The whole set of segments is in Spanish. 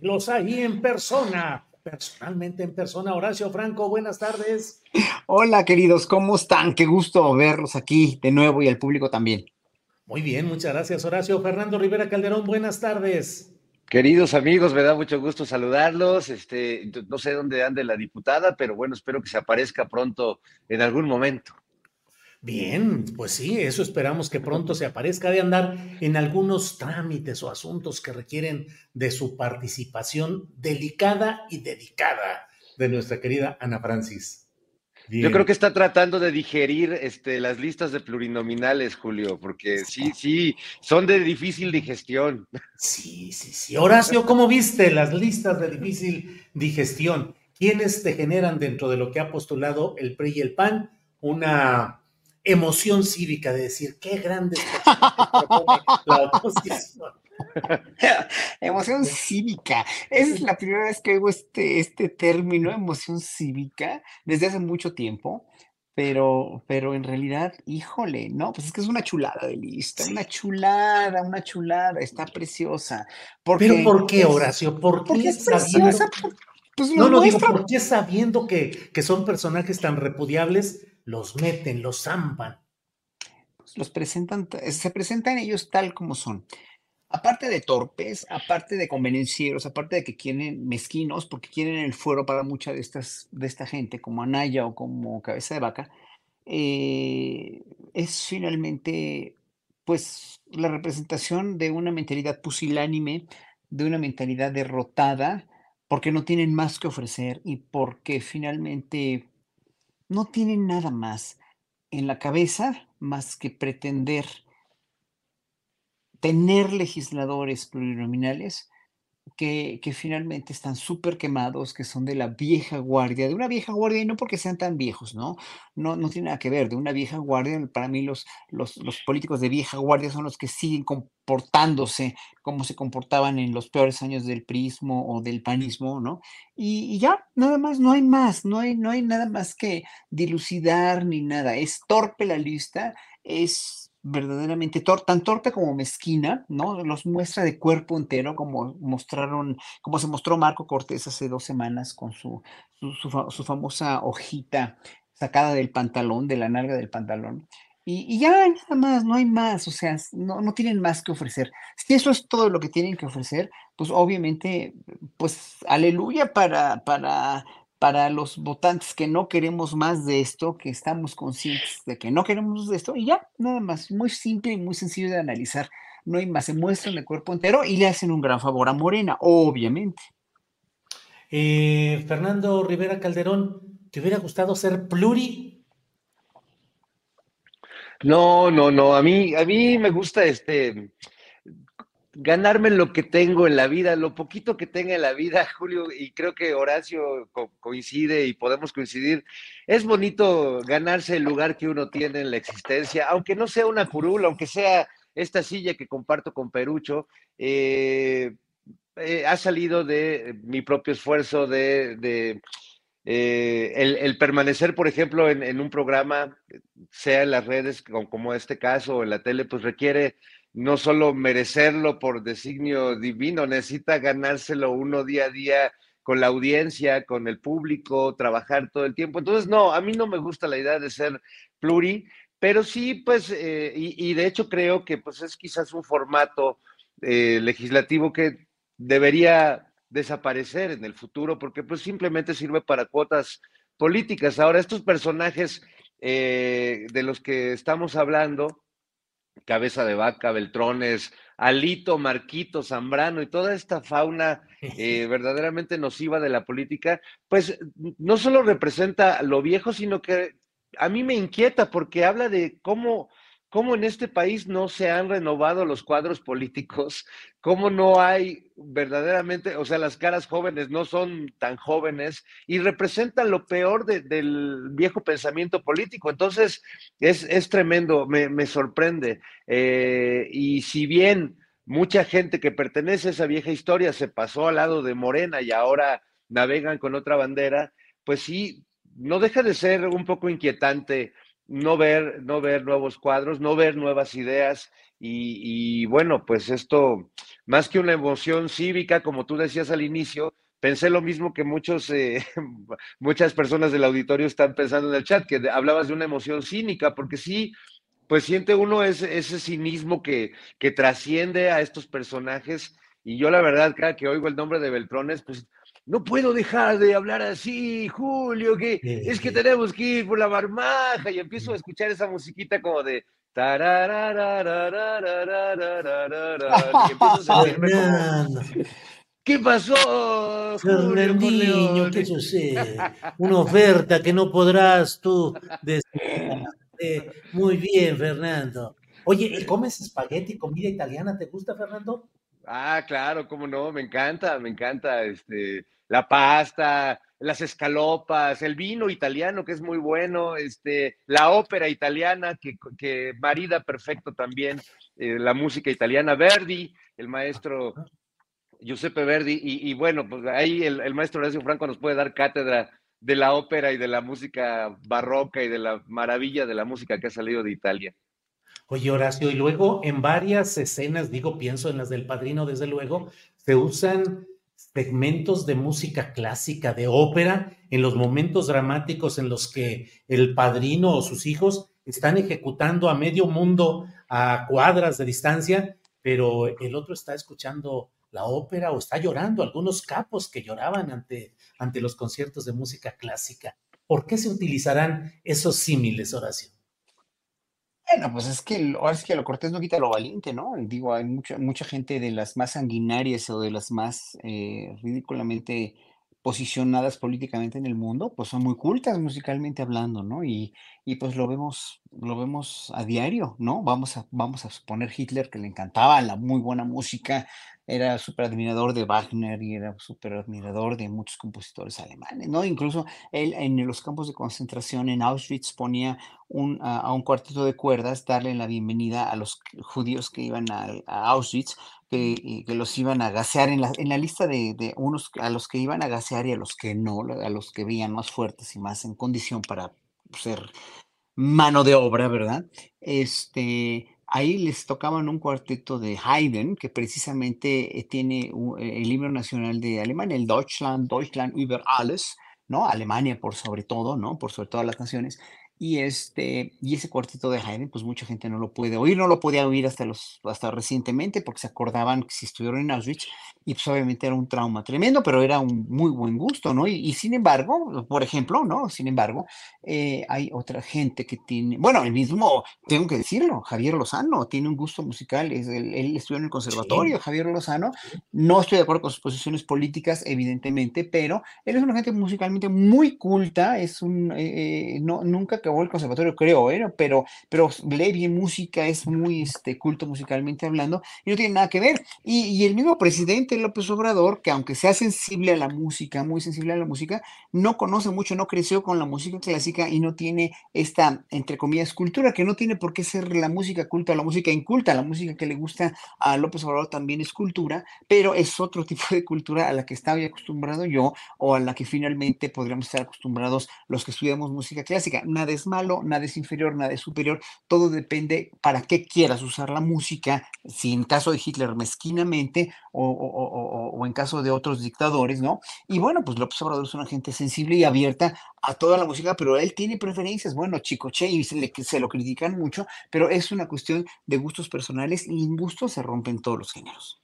Los ahí en persona. Personalmente en persona. Horacio Franco, buenas tardes. Hola, queridos, ¿cómo están? Qué gusto verlos aquí de nuevo y al público también. Muy bien, muchas gracias, Horacio. Fernando Rivera Calderón, buenas tardes. Queridos amigos, me da mucho gusto saludarlos. Este, no sé dónde ande la diputada, pero bueno, espero que se aparezca pronto en algún momento. Bien, pues sí, eso esperamos que pronto se aparezca de andar en algunos trámites o asuntos que requieren de su participación delicada y dedicada de nuestra querida Ana Francis. Bien. Yo creo que está tratando de digerir este, las listas de plurinominales, Julio, porque sí, sí, son de difícil digestión. Sí, sí, sí. Horacio, ¿cómo viste las listas de difícil digestión? ¿Quiénes te generan dentro de lo que ha postulado el PRI y el PAN una emoción cívica de decir qué grandes propone la oposición? emoción cívica. Esa es la primera vez que oigo este, este término, emoción cívica, desde hace mucho tiempo. Pero, pero en realidad, híjole, no, pues es que es una chulada de lista, una chulada, una chulada, está preciosa. Porque, ¿Pero por qué, Horacio? ¿Por qué porque es preciosa? Pues no, no, digo, ¿por qué sabiendo que, que son personajes tan repudiables, los meten, los zampan? Pues los presentan, se presentan ellos tal como son aparte de torpes, aparte de convenencieros, aparte de que quieren mezquinos, porque quieren el fuero para mucha de, estas, de esta gente, como Anaya o como Cabeza de Vaca, eh, es finalmente pues la representación de una mentalidad pusilánime, de una mentalidad derrotada, porque no tienen más que ofrecer y porque finalmente no tienen nada más en la cabeza más que pretender tener legisladores plurinominales que, finalmente están súper quemados, que son de la vieja guardia, de una vieja guardia, y no porque sean tan viejos, ¿no? No, no tiene nada que ver, de una vieja guardia, para mí los, los, los políticos de vieja guardia son los que siguen comportándose como se comportaban en los peores años del prismo o del panismo, ¿no? Y, y ya, nada más, no hay más, no hay, no hay nada más que dilucidar ni nada, es torpe la lista, es verdaderamente tan torpe como mezquina, ¿no? Los muestra de cuerpo entero, como mostraron, como se mostró Marco Cortés hace dos semanas con su, su, su, fa su famosa hojita sacada del pantalón, de la nalga del pantalón. Y, y, ya nada más, no hay más, o sea, no, no tienen más que ofrecer. Si eso es todo lo que tienen que ofrecer, pues obviamente, pues aleluya para, para para los votantes que no queremos más de esto, que estamos conscientes de que no queremos de esto, y ya, nada más, muy simple y muy sencillo de analizar. No hay más, se muestran el cuerpo entero y le hacen un gran favor a Morena, obviamente. Eh, Fernando Rivera Calderón, ¿te hubiera gustado ser pluri? No, no, no, a mí, a mí me gusta este, ganarme lo que tengo en la vida, lo poquito que tenga en la vida, Julio, y creo que Horacio co coincide y podemos coincidir, es bonito ganarse el lugar que uno tiene en la existencia, aunque no sea una curul, aunque sea esta silla que comparto con Perucho, eh, eh, ha salido de mi propio esfuerzo de... eh, el, permanecer, por ejemplo, en, en, un programa, sea en las redes como, como este caso, o en la tele, pues requiere no solo merecerlo por designio divino, necesita ganárselo uno día a día con la audiencia, con el público, trabajar todo el tiempo. Entonces, no, a mí no me gusta la idea de ser pluri, pero sí, pues, eh, y, de hecho creo que pues es quizás un formato eh, legislativo que debería desaparecer en el futuro, porque pues simplemente sirve para cuotas políticas. Ahora, estos personajes eh, de los que estamos hablando, Cabeza de Vaca, Beltrones, Alito, Marquito, Zambrano y toda esta fauna eh, verdaderamente nociva de la política, pues no solo representa lo viejo, sino que a mí me inquieta porque habla de cómo cómo en este país no se han renovado los cuadros políticos, cómo no hay verdaderamente, o sea, las caras jóvenes no son tan jóvenes y representan lo peor del viejo pensamiento político. Entonces, es, tremendo, me, sorprende. Eh, y si bien mucha gente que pertenece a esa vieja historia se pasó al lado de Morena y ahora navegan con otra bandera, pues sí, no deja de ser un poco inquietante no ver, no ver nuevos cuadros, no ver nuevas ideas. Y, bueno, pues esto, más que una emoción cívica, como tú decías al inicio, pensé lo mismo que muchos, eh, muchas personas del auditorio están pensando en el chat, que hablabas de una emoción cínica, porque sí, pues siente uno ese, ese cinismo que, que trasciende a estos personajes. Y yo la verdad, cada que oigo el nombre de Beltrones, pues no puedo dejar de hablar así, Julio, que es que tenemos que ir por la barmaja y empiezo a escuchar esa musiquita como de ¿Qué pasó? Fernandinho, ¿qué sucede? Una oferta que no podrás tú decir. Muy bien, Fernando. Oye, ¿comes espagueti, comida italiana? ¿Te gusta, Fernando? Ah, claro, cómo no, me encanta, me encanta. Este, la pasta, las escalopas, el vino italiano que es muy bueno, este, la ópera italiana que, que marida perfecto también eh, la música italiana, Verdi, el maestro Giuseppe Verdi, y, bueno, pues ahí el, maestro Horacio Franco nos puede dar cátedra de la ópera y de la música barroca y de la maravilla de la música que ha salido de Italia. Oye, Horacio, y luego en varias escenas, digo, pienso en las del padrino, desde luego, se usan segmentos de música clásica, de ópera, en los momentos dramáticos en los que el padrino o sus hijos están ejecutando a medio mundo a cuadras de distancia, pero el otro está escuchando la ópera o está llorando, algunos capos que lloraban ante, ante los conciertos de música clásica. ¿Por qué se utilizarán esos símiles, Horacio? Bueno, pues es que ahora es que lo cortés no quita lo valiente, ¿no? Digo, hay mucha, mucha gente de las más sanguinarias o de las más eh, ridículamente posicionadas políticamente en el mundo, pues son muy cultas musicalmente hablando, ¿no? Y, y pues lo vemos, lo vemos a diario, ¿no? Vamos a, vamos a suponer Hitler que le encantaba la muy buena música, era súper admirador de Wagner y era súper admirador de muchos compositores alemanes, ¿no? Incluso él en los campos de concentración en Auschwitz ponía un, a, un cuarteto de cuerdas darle la bienvenida a los judíos que iban a, Auschwitz, que, que, los iban a gasear en la, en la lista de, de, unos a los que iban a gasear y a los que no, a los que veían más fuertes y más en condición para ser mano de obra, ¿verdad? Este, ahí les tocaban un cuarteto de Haydn, que precisamente eh, tiene eh, el libro nacional de Alemania, el Deutschland, Deutschland über alles, ¿no? Alemania por sobre todo, ¿no? Por sobre todas las naciones. Y, este, y ese cuarteto de Haydn, pues mucha gente no lo puede oír, no lo podía oír hasta, los, hasta recientemente porque se acordaban que si estuvieron en Auschwitz y pues obviamente era un trauma tremendo, pero era un muy buen gusto, ¿no? Y, sin embargo, por ejemplo, ¿no? Sin embargo, eh, hay otra gente que tiene, bueno, el mismo, tengo que decirlo, Javier Lozano tiene un gusto musical, es, él, estudió en el conservatorio, Javier Lozano, no estoy de acuerdo con sus posiciones políticas, evidentemente, pero él es una gente musicalmente muy culta, es un, eh, eh, no, nunca acabó el conservatorio, creo, ¿eh? pero, pero bien música, es muy este, culto musicalmente hablando, y no tiene nada que ver. Y, y, el mismo presidente López Obrador, que aunque sea sensible a la música, muy sensible a la música, no conoce mucho, no creció con la música clásica y no tiene esta, entre comillas, cultura, que no tiene por qué ser la música culta o la música inculta, la música que le gusta a López Obrador también es cultura, pero es otro tipo de cultura a la que estaba acostumbrado yo o a la que finalmente podríamos estar acostumbrados los que estudiamos música clásica. Nada es malo, nada es inferior, nada es superior, todo depende para qué quieras usar la música, si en caso de Hitler mezquinamente o, o, o, en caso de otros dictadores, ¿no? Y bueno, pues López Obrador es una gente sensible y abierta a toda la música, pero él tiene preferencias, bueno, Chicoche, y se, se lo critican mucho, pero es una cuestión de gustos personales y en gustos se rompen todos los géneros.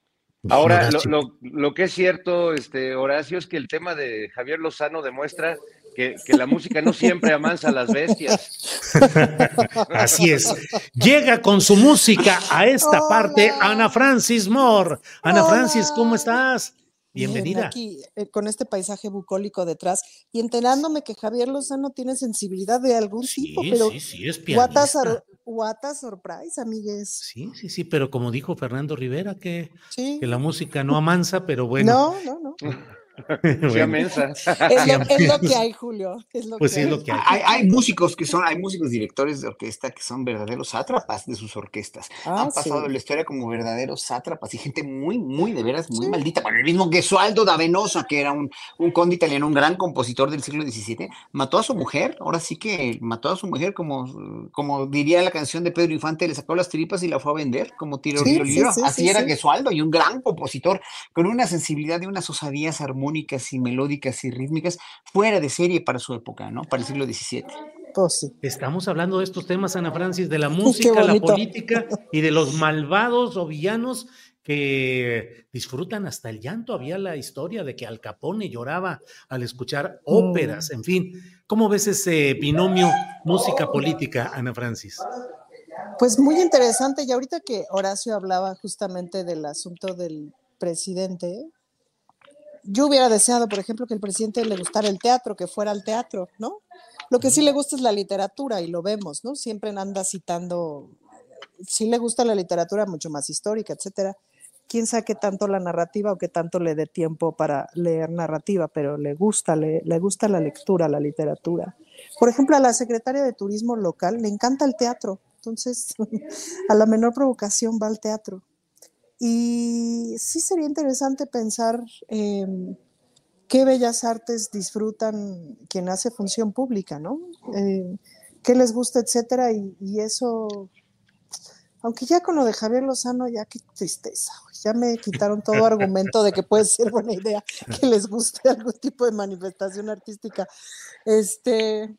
Ahora, lo, lo, que es cierto, este, Horacio, es que el tema de Javier Lozano demuestra que, que, la música no siempre amansa a las bestias. Así es. Llega con su música a esta parte Ana Francis Moore. Ana Francis, ¿cómo estás? Bienvenida. aquí eh, con este paisaje bucólico detrás y enterándome que Javier Lozano tiene sensibilidad de algún tipo, pero sí, sí, es pianista. What a surprise, amigues. Sí, sí, sí, pero como dijo Fernando Rivera, que, que la música no amansa, pero bueno. No, no, no. bueno. es, lo, es, lo, que hay, Julio. Es lo pues que es hay. lo que hay. hay. hay. músicos que son, hay músicos directores de orquesta que son verdaderos sátrapas de sus orquestas. Ah, Han pasado sí. la historia como verdaderos sátrapas y gente muy, muy, de veras, muy maldita. Bueno, el mismo Gesualdo da Venosa, que era un, un conde italiano, un gran compositor del siglo XVII, mató a su mujer. Ahora sí que mató a su mujer, como, como diría la canción de Pedro Infante, le sacó las tripas y la fue a vender como tiro sí, Así sí, era sí. Gesualdo y un gran compositor con una sensibilidad y unas osadías armónicas y melódicas y rítmicas fuera de serie para su época, ¿no? Para el siglo XVII. Pues sí. Estamos hablando de estos temas, Ana Francis, de la música, la política y de los malvados o villanos que disfrutan hasta el llanto. Había la historia de que Al Capone lloraba al escuchar óperas, en fin. ¿Cómo ves ese binomio música-política, Ana Francis? Pues muy interesante. Y ahorita que Horacio hablaba justamente del asunto del presidente, yo hubiera deseado, por ejemplo, que el presidente le gustara el teatro, que fuera al teatro, ¿no? Lo que sí le gusta es la literatura y lo vemos, ¿no? Siempre anda citando, sí le gusta la literatura mucho más histórica, etcétera. Quién sabe qué tanto la narrativa o qué tanto le dé tiempo para leer narrativa, pero le gusta, le, le gusta la lectura, la literatura. Por ejemplo, a la secretaria de Turismo local le encanta el teatro, entonces a la menor provocación va al teatro. Y sí sería interesante pensar eh, qué bellas artes disfrutan quien hace función pública, ¿no? Eh, qué les gusta, etcétera, y, y, eso, aunque ya con lo de Javier Lozano, ya qué tristeza, ya me quitaron todo argumento de que puede ser buena idea que les guste algún tipo de manifestación artística. Este,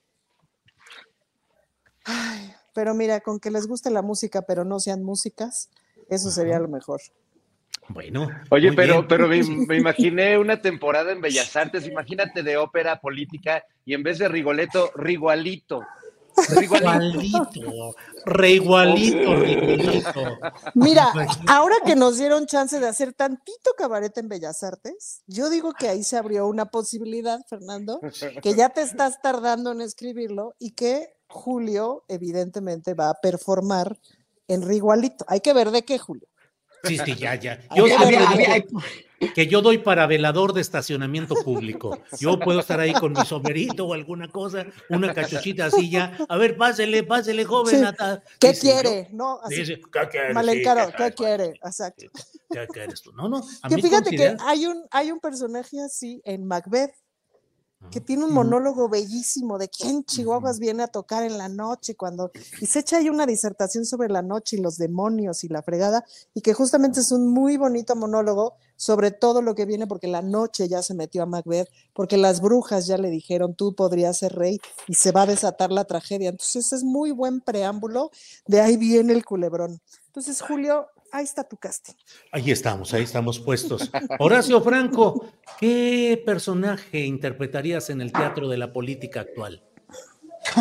ay, pero mira, con que les guste la música, pero no sean músicas, eso sería lo mejor. Bueno. Oye, pero, bien. pero me, me, imaginé una temporada en Bellas Artes, imagínate de ópera política y en vez de Rigoletto, Rigualito. Rigualito, reigualito, reigualito. Mira, ahora que nos dieron chance de hacer tantito cabaret en Bellas Artes, yo digo que ahí se abrió una posibilidad, Fernando, que ya te estás tardando en escribirlo y que Julio evidentemente va a performar en Rigualito. Hay que ver de qué, Julio. Sí, sí, ya, ya. Yo había, había, que yo doy para velador de estacionamiento público. Yo puedo estar ahí con mi somerito o alguna cosa, una cachuchita así ya. A ver, pásele, pásele, joven. Sí. ¿Qué quiere? Yo, no, así, dice, ¿qué quiere? Malencaro, sí, ¿qué quiere? Exacto. ¿Qué quieres tú? No, no. A que mí fíjate considera... que hay un, hay un personaje así en Macbeth que tiene un monólogo bellísimo de quién Chihuahuas viene a tocar en la noche cuando y se echa ahí una disertación sobre la noche y los demonios y la fregada y que justamente es un muy bonito monólogo sobre todo lo que viene porque la noche ya se metió a Macbeth porque las brujas ya le dijeron tú podrías ser rey y se va a desatar la tragedia entonces es muy buen preámbulo de ahí viene el culebrón. Entonces Julio ahí está tu casting. Ahí estamos, ahí estamos puestos. Horacio Franco, ¿qué personaje interpretarías en el teatro de la política actual?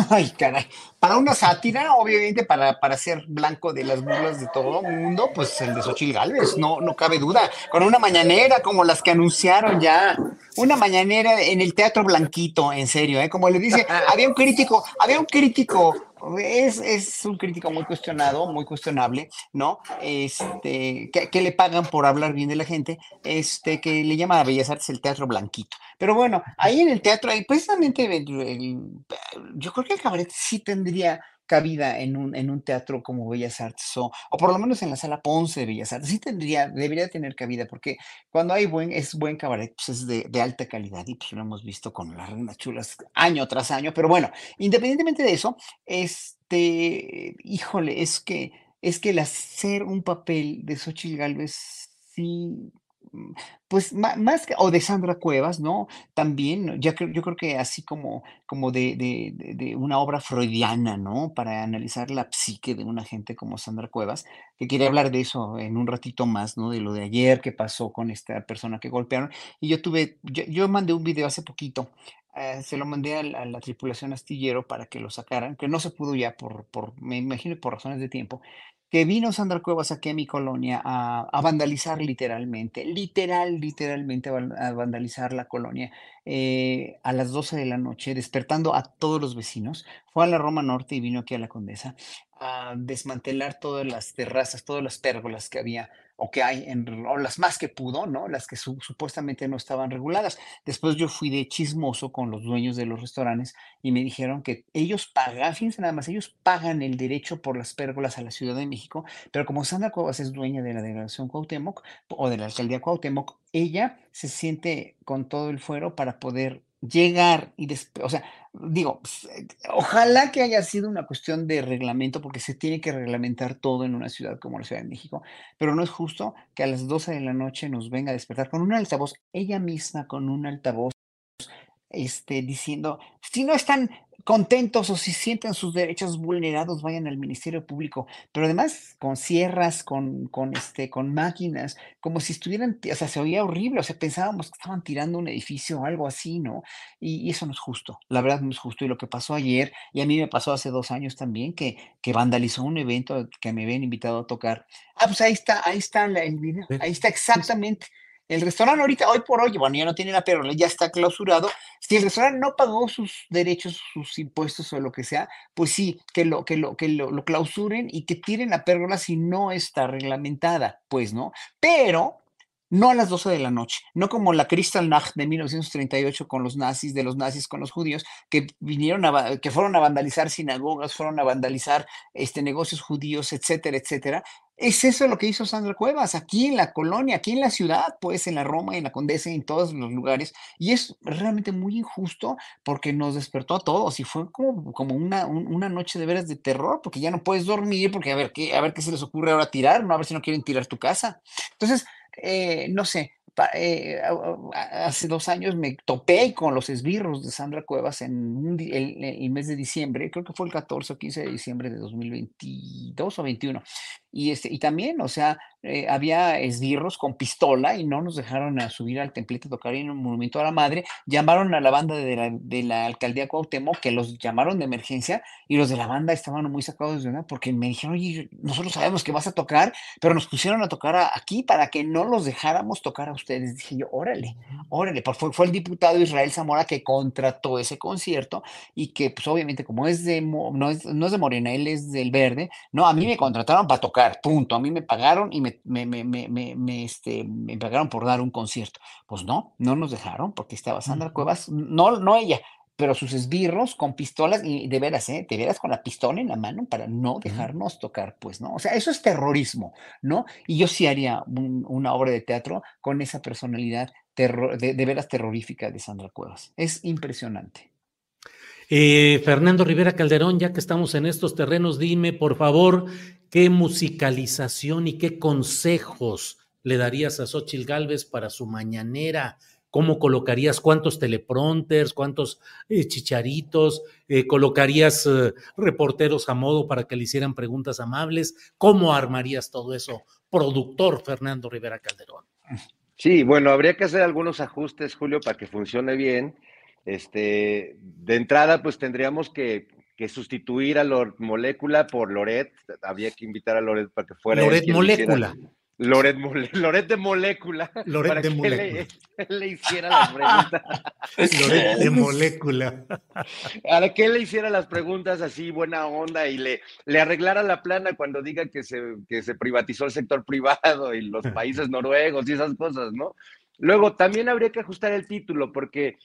Ay, caray. Para una sátira, obviamente, para, para ser blanco de las burlas de todo el mundo, pues el de Xochitl Galvez, no, no cabe duda. Con una mañanera como las que anunciaron ya. Una mañanera en el Teatro Blanquito, en serio, ¿eh? Como le dice, había un crítico, había un crítico es, es, un crítico muy cuestionado, muy cuestionable, ¿no? Este, que, le pagan por hablar bien de la gente, este, que le llama a Bellas Artes el Teatro Blanquito. Pero bueno, ahí en el teatro, ahí precisamente yo creo que el cabaret sí tendría cabida en un, en un teatro como Bellas Artes o, o por lo menos en la sala Ponce de Bellas Artes. Sí tendría, debería tener cabida porque cuando hay buen, es buen cabaret, pues es de, de alta calidad y pues lo hemos visto con las reinas chulas año tras año. Pero bueno, independientemente de eso, este, híjole, es que, es que el hacer un papel de Xochitl Galvez sí pues más que, o de Sandra Cuevas, ¿no? También, ya que, yo creo que así como, como de, de, de, una obra freudiana, ¿no? Para analizar la psique de una gente como Sandra Cuevas, que quería hablar de eso en un ratito más, ¿no? De lo de ayer que pasó con esta persona que golpearon. Y yo tuve, yo, yo mandé un video hace poquito eh, se lo mandé a la, a la, tripulación astillero para que lo sacaran, que no se pudo ya por, por, me imagino por razones de tiempo, que vino Sandra Cuevas a mi colonia a, a vandalizar literalmente, literal, literalmente a, vandalizar la colonia eh, a las 12 de la noche, despertando a todos los vecinos. Fue a la Roma Norte y vino aquí a la Condesa a desmantelar todas las terrazas, todas las pérgolas que había o que hay, en, o las más que pudo, ¿no? Las que su, supuestamente no estaban reguladas. Después yo fui de chismoso con los dueños de los restaurantes y me dijeron que ellos pagan, fíjense nada más, ellos pagan el derecho por las pérgolas a la Ciudad de México, pero como Sandra Cuevas es dueña de la delegación Cuauhtémoc o de la alcaldía Cuauhtémoc, ella se siente con todo el fuero para poder llegar y, o sea, digo, pues, eh, ojalá que haya sido una cuestión de reglamento, porque se tiene que reglamentar todo en una ciudad como la Ciudad de México, pero no es justo que a las 12 de la noche nos venga a despertar con un altavoz, ella misma con un altavoz, este, diciendo, si no están contentos o si sienten sus derechos vulnerados, vayan al Ministerio Público, pero además con sierras, con, con, este, con máquinas, como si estuvieran, o sea, se oía horrible, o sea, pensábamos que estaban tirando un edificio o algo así, ¿no? Y, y, eso no es justo, la verdad no es justo. Y lo que pasó ayer, y a mí me pasó hace dos años también, que, que vandalizó un evento que me habían invitado a tocar. Ah, pues ahí está, ahí está el video, ahí está exactamente. El restaurante ahorita, hoy por hoy, bueno, ya no tiene la perrola, ya está clausurado. Si el restaurante no pagó sus derechos, sus impuestos o lo que sea, pues sí, que lo, que lo, que lo, lo clausuren y que tiren la pérgola si no está reglamentada, pues, ¿no? Pero no a las 12 de la noche, no como la Kristallnacht de 1938 con los nazis, de los nazis con los judíos, que vinieron a, que fueron a vandalizar sinagogas, fueron a vandalizar este, negocios judíos, etcétera, etcétera. Es eso lo que hizo Sandra Cuevas, aquí en la colonia, aquí en la ciudad, pues en la Roma, en la Condesa, en todos los lugares. Y es realmente muy injusto porque nos despertó a todos y fue como, como una, un, una noche de veras de terror, porque ya no puedes dormir, porque a ver, qué, a ver qué se les ocurre ahora tirar, ¿no? A ver si no quieren tirar tu casa. Entonces, eh, no sé, eh, hace dos años me topé con los esbirros de Sandra Cuevas en el, el, mes de diciembre, creo que fue el 14 o 15 de diciembre de 2022 o 21. Y, este, y también, o sea, eh, había esbirros con pistola y no nos dejaron a subir al templete a tocar en un monumento a la madre. Llamaron a la banda de la, de la alcaldía Cuauhtémoc, que los llamaron de emergencia, y los de la banda estaban muy sacados de una porque me dijeron, oye, nosotros sabemos que vas a tocar, pero nos pusieron a tocar a, aquí para que no los dejáramos tocar a ustedes. Dije yo, órale, órale, fue, fue el diputado Israel Zamora que contrató ese concierto y que, pues obviamente, como es de, no es, no es de Morena, él es del Verde, no, a mí me contrataron para tocar punto. A mí me pagaron y me, me, me, me, este, me pagaron por dar un concierto. Pues no, no nos dejaron porque estaba Sandra Cuevas, no, no ella, pero sus esbirros con pistolas y de veras, ¿eh? De veras con la pistola en la mano para no dejarnos tocar, pues, ¿no? O sea, eso es terrorismo, ¿no? Y yo sí haría un, una obra de teatro con esa personalidad terror, de, de veras terrorífica de Sandra Cuevas. Es impresionante. Eh, Fernando Rivera Calderón, ya que estamos en estos terrenos, dime por favor qué musicalización y qué consejos le darías a Xochil Gálvez para su mañanera. ¿Cómo colocarías cuántos teleprompters, cuántos eh, chicharitos? Eh, ¿Colocarías eh, reporteros a modo para que le hicieran preguntas amables? ¿Cómo armarías todo eso, productor Fernando Rivera Calderón? Sí, bueno, habría que hacer algunos ajustes, Julio, para que funcione bien este, de entrada, pues tendríamos que, que sustituir a Loret Molécula por Loret. Había que invitar a Loret para que fuera. Loret Molécula. Loret, Loret, de Molécula. Loret para de que Molécula. Le, le, hiciera las preguntas. Loret de Molécula. Para que le hiciera las preguntas así, buena onda, y le, le arreglara la plana cuando diga que se, que se privatizó el sector privado y los países noruegos y esas cosas, ¿no? Luego, también habría que ajustar el título, porque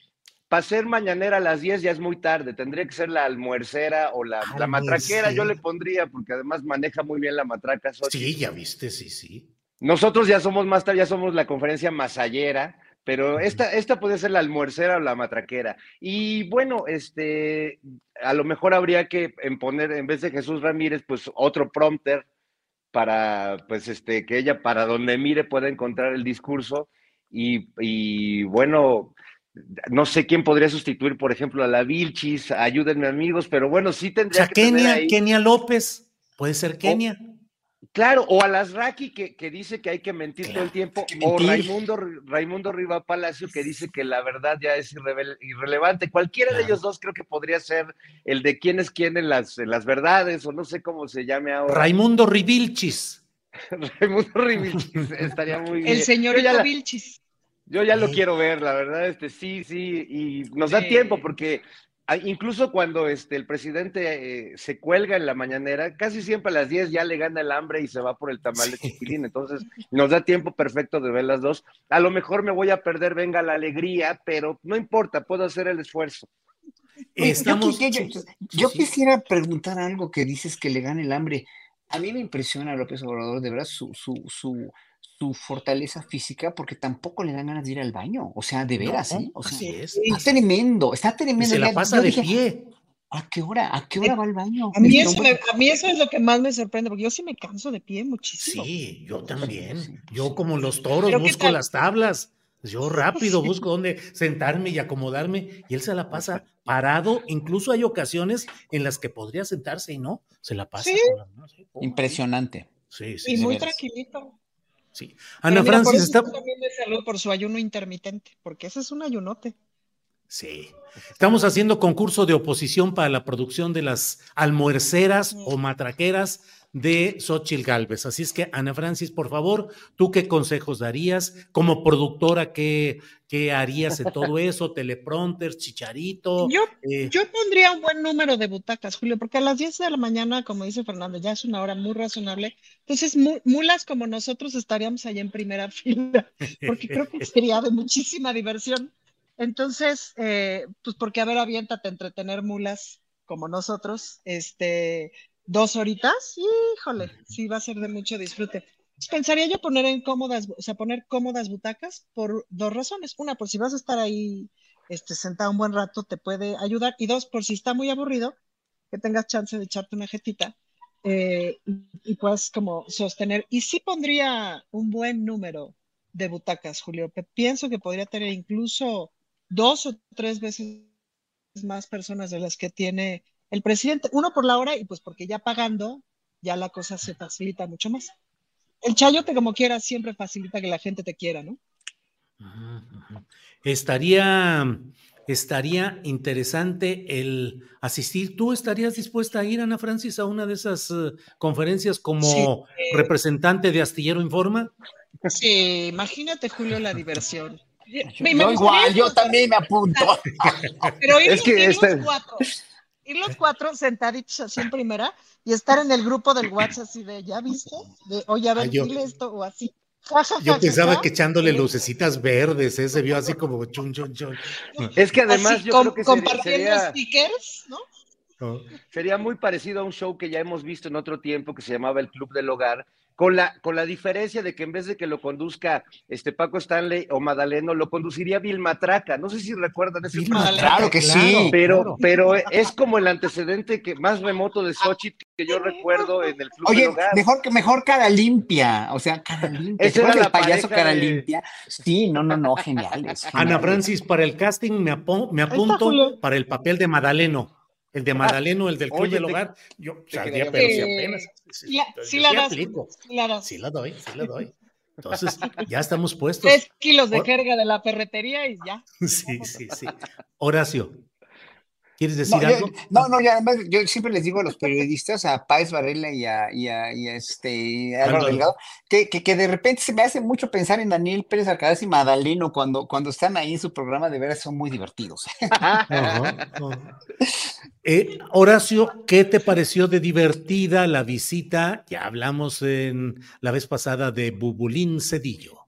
para ser mañanera a las 10 ya es muy tarde, tendría que ser la almuercera o la, la matraquera, yo le pondría, porque además maneja muy bien la matraca. Sí, ya viste, sí, sí. Nosotros ya somos más tarde, ya somos la conferencia masallera, pero esta, esta puede ser la almuercera o la matraquera. Y bueno, este, a lo mejor habría que poner, en vez de Jesús Ramírez, pues otro prompter para, pues, este, que ella para donde mire pueda encontrar el discurso. Y, y bueno, no sé quién podría sustituir, por ejemplo, a la Vilchis, ayúdenme amigos, pero bueno, sí tendría que Kenia, Kenia López, puede ser Kenia. claro, o a las Raki que, que, dice que hay que mentir todo el tiempo, o Raimundo, Raimundo Riva Palacio que dice que la verdad ya es irrelevante. Cualquiera de ellos dos creo que podría ser el de quién es quién en las, las verdades, o no sé cómo se llame ahora. Raimundo Rivilchis. Raimundo Rivilchis, estaría muy bien. El señor Vilchis. Yo ya lo quiero ver, la verdad, este, sí, sí, y nos da tiempo porque incluso cuando este, el presidente eh, se cuelga en la mañanera, casi siempre a las 10 ya le gana el hambre y se va por el tamal de chiquilín, entonces nos da tiempo perfecto de ver las dos. A lo mejor me voy a perder, venga la alegría, pero no importa, puedo hacer el esfuerzo. Estamos... Yo, quisiera preguntar algo que dices que le gana el hambre. A mí me impresiona López Obrador, de verdad, su, su, su su fortaleza física porque tampoco le dan ganas de ir al baño. O sea, de veras, ¿sí? O sea, es. Está tremendo, está tremendo. se la pasa de pie. ¿A qué hora? ¿A qué hora va al baño? A mí, eso a mí eso es lo que más me sorprende, porque yo sí me canso de pie muchísimo. Sí, yo también. Yo como los toros busco las tablas. Yo rápido busco dónde sentarme y acomodarme y él se la pasa parado. Incluso hay ocasiones en las que podría sentarse y no, se la pasa. Impresionante. Sí, sí, y muy tranquilito. Sí. Ana Francis está. También de salud por su ayuno intermitente, porque ese es un ayunote. Sí. Estamos haciendo concurso de oposición para la producción de las almuerceras o matraqueras de Xochil Galvez. Así es que, Ana Francis, por favor, ¿tú qué consejos darías? Como productora, ¿qué, qué harías en todo eso? Teleprompter, chicharito. Yo, eh, yo pondría un buen número de butacas, Julio, porque a las 10 de la mañana, como dice Fernando, ya es una hora muy razonable. Entonces, mulas como nosotros estaríamos allá en primera fila, porque creo que sería de muchísima diversión. Entonces, eh, pues porque a ver, aviéntate entretener mulas como nosotros, este, dos horitas, híjole, sí va a ser de mucho disfrute. Pensaría yo poner en cómodas, o sea, poner cómodas butacas por dos razones. Una, por si vas a estar ahí este, sentado un buen rato, te puede ayudar. Y dos, por si está muy aburrido, que tengas chance de echarte una jetita eh, y, puedas como sostener. Y sí pondría un buen número de butacas, Julio. Pienso que podría tener incluso dos o tres veces más personas de las que tiene el presidente, uno por la hora y pues porque ya pagando, ya la cosa se facilita mucho más. El chayote como quiera siempre facilita que la gente te quiera, ¿no? Estaría, estaría interesante el asistir. ¿Tú estarías dispuesta a ir, Ana Francis, a una de esas eh, conferencias como representante de Astillero Informa? Sí, imagínate, Julio, la diversión. Yo, igual, yo también me apunto. Pero es que este... cuatro ir los cuatro sentaditos así en primera y estar en el grupo del WhatsApp así de, ¿ya viste? De, oye, a ver, dile esto o así. yo pensaba que echándole lucecitas verdes, ¿eh? se vio así como chun, chun, chun. Es que además yo creo que compartiendo stickers, ¿no? Sería muy parecido a un show que ya hemos visto en otro tiempo que se llamaba El Club del Hogar, con la, con la diferencia de que en vez de que lo conduzca este Paco Stanley o Madaleno, lo conduciría Bill Matraca. No sé si recuerdan ese Claro que sí. Pero, pero es como el antecedente que más remoto de Sochi que yo recuerdo en el Club Oye, del mejor que mejor cara limpia, o sea, cara limpia. Ese era el payaso cara limpia. Sí, no, no, no, geniales. Ana Francis, para el casting me, me apunto para el papel de Madaleno. El de Madaleno, el del Club del Hogar, yo saldría, pero si apenas. Sí, sí, la das, sí la doy, sí la doy. Entonces, ya estamos puestos. Tres kilos de jerga de la ferretería y ya. Sí, sí, sí. Horacio, ¿Quieres decir algo? no, no, ya además yo siempre les digo a los periodistas, a Páez Varela y a, y a, y a este Delgado, que, que, que, de repente se me hace mucho pensar en Daniel Pérez Alcalá y Madaleno cuando, cuando están ahí en su programa, de veras son muy divertidos. Eh, Horacio, ¿qué te pareció de divertida la visita? Ya hablamos en la vez pasada de Bubulín Cedillo.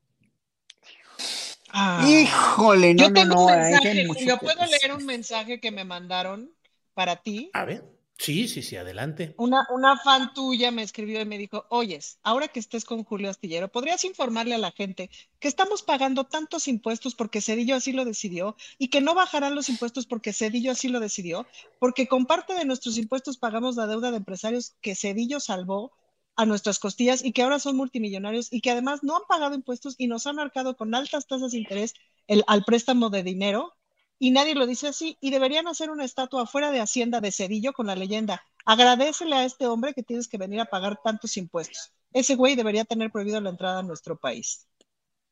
Ah. Híjole, no, Yo no, tengo no. un mensaje, Julio, que ¿puedo leer un mensaje que me mandaron para ti? A ver, sí, sí, sí, adelante. Una, una fan tuya me escribió y me dijo, oyes, ahora que estés con Julio Astillero, ¿podrías informarle a la gente que estamos pagando tantos impuestos porque Cedillo así lo decidió y que no bajarán los impuestos porque Cedillo así lo decidió? Porque con parte de nuestros impuestos pagamos la deuda de empresarios que Cedillo salvó a nuestras costillas y que ahora son multimillonarios y que además no han pagado impuestos y nos han marcado con altas tasas de interés el, al préstamo de dinero y nadie lo dice así y deberían hacer una estatua fuera de Hacienda de Cedillo con la leyenda agradecele a este hombre que tienes que venir a pagar tantos impuestos. Ese güey debería tener prohibido la entrada a nuestro país.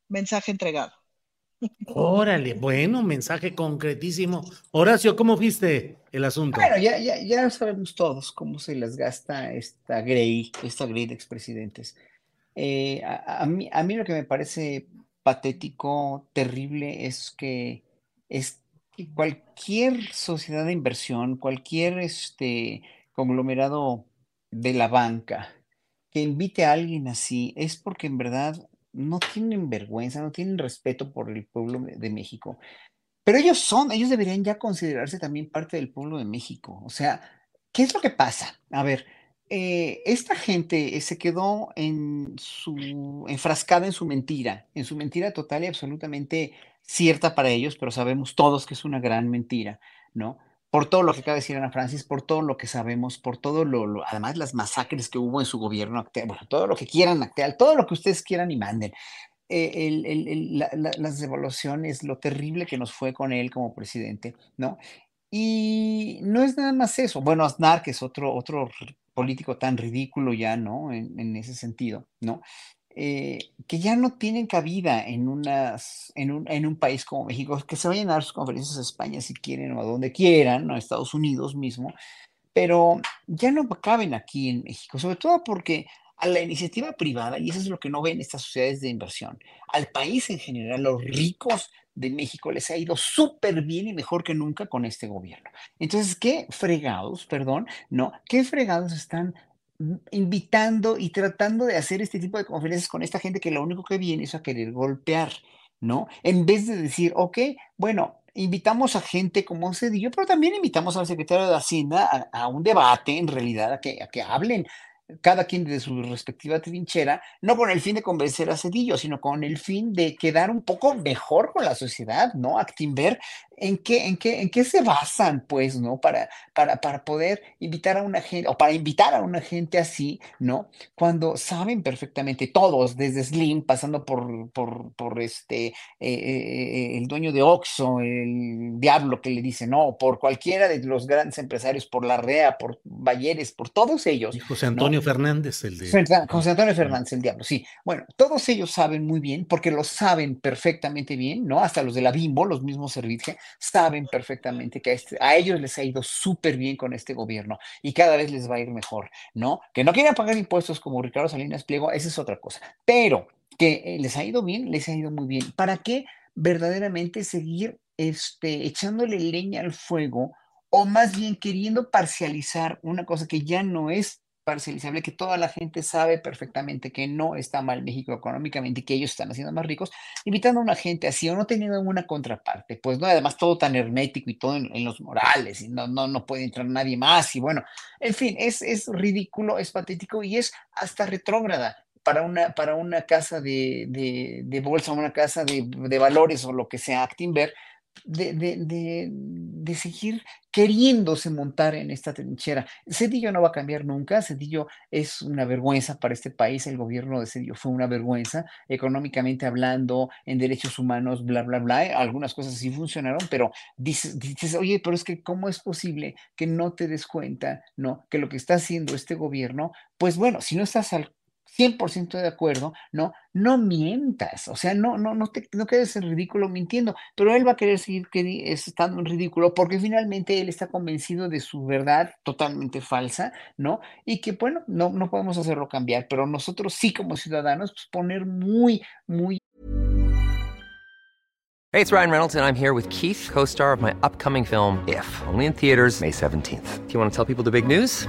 Mensaje entregado. Órale, bueno, mensaje concretísimo. Horacio, ¿cómo viste el asunto? Bueno, ya, ya, ya sabemos todos cómo se les gasta esta Grey, esta Grey de expresidentes. Eh, a, a mí, a mí lo que me parece patético, terrible, es que, es cualquier sociedad de inversión, cualquier este, conglomerado de la banca que invite a alguien así, es porque en verdad no tienen vergüenza, no tienen respeto por el pueblo de México. Pero ellos son, ellos deberían ya considerarse también parte del pueblo de México. O sea, ¿qué es lo que pasa? A ver, eh, esta gente eh, se quedó en su, enfrascada en su mentira, en su mentira total y absolutamente cierta para ellos, pero sabemos todos que es una gran mentira, ¿no? Por todo lo que acaba de decir Ana Francis, por todo lo que sabemos, por todo lo, lo- además las masacres que hubo en su gobierno actual, bueno, todo lo que quieran actual, todo lo que ustedes quieran y manden eh, las devaluaciones, lo terrible que nos fue con él como presidente, ¿no? Y no es nada más eso. Bueno, Aznar, que es otro, otro político tan ridículo ya, ¿no? En ese sentido, ¿no? Eh, que ya no tienen cabida en, unas, en, un, en un país como México, que se vayan a dar sus conferencias a España si quieren o a donde quieran. A Estados Unidos mismo, pero ya no caben aquí en México, sobre todo porque a la iniciativa privada, y eso es lo que no ven estas sociedades de inversión, al país en general, los ricos de México les ha ido súper bien y mejor que nunca con este gobierno. Entonces, ¿qué fregados, perdón, no, qué fregados están invitando y tratando de hacer este tipo de conferencias con esta gente que lo único que viene es a querer golpear, ¿no? En vez de decir, ok, bueno, invitamos a gente como Cedillo, pero también invitamos al secretario de Hacienda a, un debate, en realidad, a que, a que hablen cada quien de su respectiva trinchera, no con el fin de convencer a Cedillo, sino con el fin de quedar un poco mejor con la sociedad, ¿no? Actinver, ¿en qué, en qué, en qué se basan, pues, ¿no? Para, para, para poder invitar a una gente, o para invitar a una gente así, ¿no? Cuando saben perfectamente todos, desde Slim, pasando por, por, por este, eh, eh, el dueño de Oxxo, el diablo que le dice, no, por cualquiera de los grandes empresarios, por la REA, por Bayeres, por todos ellos, Y José ¿no? Antonio Fernández, el de... Fernan- José Antonio Fernández, el diablo, sí. Bueno, todos ellos saben muy bien, porque lo saben perfectamente bien, ¿no? Hasta los de la Bimbo, los mismos servicios, saben perfectamente que a, este- a ellos les ha ido súper bien con este gobierno y cada vez les va a ir mejor, ¿no? Que no quieran pagar impuestos como Ricardo Salinas Pliego, esa es otra cosa. Pero que eh, les ha ido bien, les ha ido muy bien. ¿Para qué verdaderamente seguir este, echándole leña al fuego o más bien queriendo parcializar una cosa que ya no es parcializable, que toda la gente sabe perfectamente que no está mal México económicamente y que ellos están haciendo más ricos, invitando a una gente así o no teniendo una contraparte, pues no, además todo tan hermético y todo en, los morales y no, no, no puede entrar nadie más y bueno, en fin, es, es ridículo, es patético y es hasta retrógrada para una, para una casa de, de, de bolsa, una casa de, de valores o lo que sea, Actinver, de, de, de, de seguir queriéndose montar en esta trinchera. Cedillo no va a cambiar nunca, Cedillo es una vergüenza para este país, el gobierno de Cedillo fue una vergüenza, económicamente hablando, en derechos humanos, bla, bla, bla, eh, algunas cosas sí funcionaron, pero dices, dices, oye, pero es que ¿cómo es posible que no te des cuenta, no, que lo que está haciendo este gobierno, pues bueno, si no estás al 100% de acuerdo, ¿no? No mientas, o sea, no, no, no, te, no quedes en ridículo mintiendo, pero él va a querer seguir estando en ridículo porque finalmente él está convencido de su verdad totalmente falsa, ¿no? Y que, bueno, no, no podemos hacerlo cambiar, pero nosotros sí como ciudadanos, pues poner muy, muy Hey, it's Ryan Reynolds, and I'm here with Keith, co star of my upcoming film, If, only in theaters, May 17th. Do you want to tell people the big news?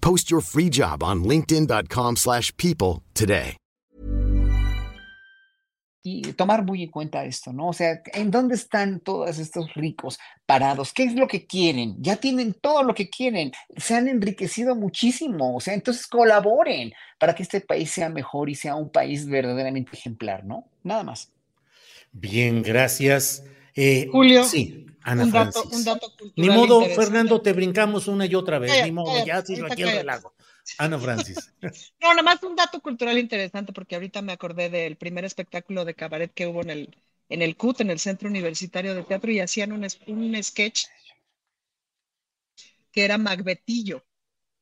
Post your free job on linkedin.com/people slash people today. y tomar muy en cuenta esto, ¿no? O sea, ¿en dónde están todos estos ricos parados? ¿Qué es lo que quieren? Ya tienen todo lo que quieren, se han enriquecido muchísimo, o sea, entonces colaboren para que este país sea mejor y sea un país verdaderamente ejemplar, ¿no? Nada más. Bien, gracias. Eh, Julio, Sí, Ana un dato, Francis. un dato cultural Ni modo. Fernando, te brincamos una y otra vez. Ni modo, ya ahorita aquí el relajo. Ana Francis. No, nada más un dato cultural interesante, porque ahorita me acordé del primer espectáculo de cabaret que hubo en el, en el CUT, en el Centro Universitario de Teatro, y hacían un, un sketch que era Macbetillo,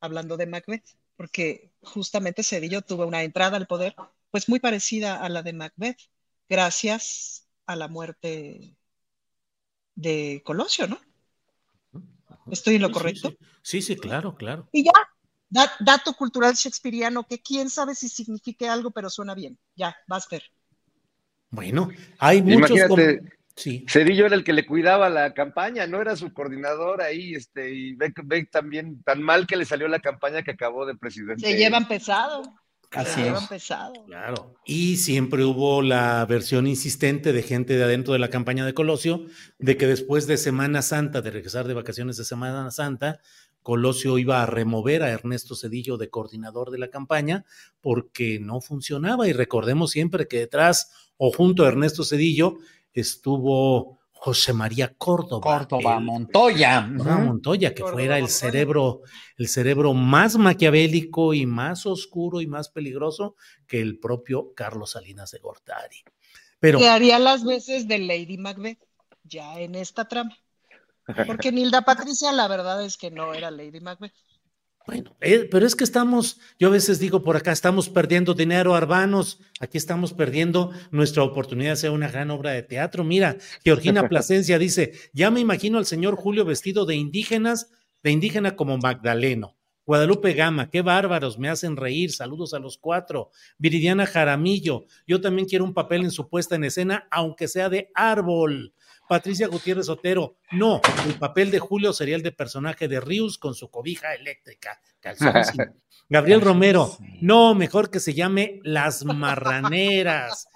hablando de Macbeth, porque justamente Cedillo tuvo una entrada al poder, pues muy parecida a la de Macbeth, gracias a la muerte de Colosio, ¿no? ¿Estoy en lo Sí, correcto? Sí, sí, sí, claro, claro. Y ya, da- dato cultural shakespeariano que quién sabe si signifique algo, pero suena bien. Ya, vas a ver. Bueno, hay muchos. Sí. Cedillo era el que le cuidaba la campaña, no era su coordinador ahí, este, y ve, ve también tan mal que le salió la campaña que acabó de presidente. Se llevan pesado. Así es. pesado. Claro. Y siempre hubo la versión insistente de gente de adentro de la campaña de Colosio, de que después de Semana Santa, de regresar de vacaciones de Semana Santa, Colosio iba a remover a Ernesto Cedillo de coordinador de la campaña porque no funcionaba. Y recordemos siempre que detrás o junto a Ernesto Cedillo estuvo José María Córdoba. Córdoba, el- Montoya. Montoya, que Córdoba fuera el Montoya. cerebro, el cerebro más maquiavélico y más oscuro y más peligroso que el propio Carlos Salinas de Gortari. Pero Que haría las veces de Lady Macbeth, ya en esta trama. Porque Nilda Patricia, la verdad es que no era Lady Macbeth. Bueno, eh, pero es que estamos, yo a veces digo por acá, estamos perdiendo dinero, Arbanos, aquí estamos perdiendo nuestra oportunidad de hacer una gran obra de teatro. Mira, Georgina Plasencia dice, ya me imagino al señor Julio vestido de indígenas, de indígena como Magdaleno. Guadalupe Gama, qué bárbaros, me hacen reír, saludos a los cuatro. Viridiana Jaramillo, yo también quiero un papel en su puesta en escena, aunque sea de árbol. Patricia Gutiérrez Otero, no, el papel de Julio sería el de personaje de Rius con su cobija eléctrica. Gabriel Romero, no, mejor que se llame Las Marraneras.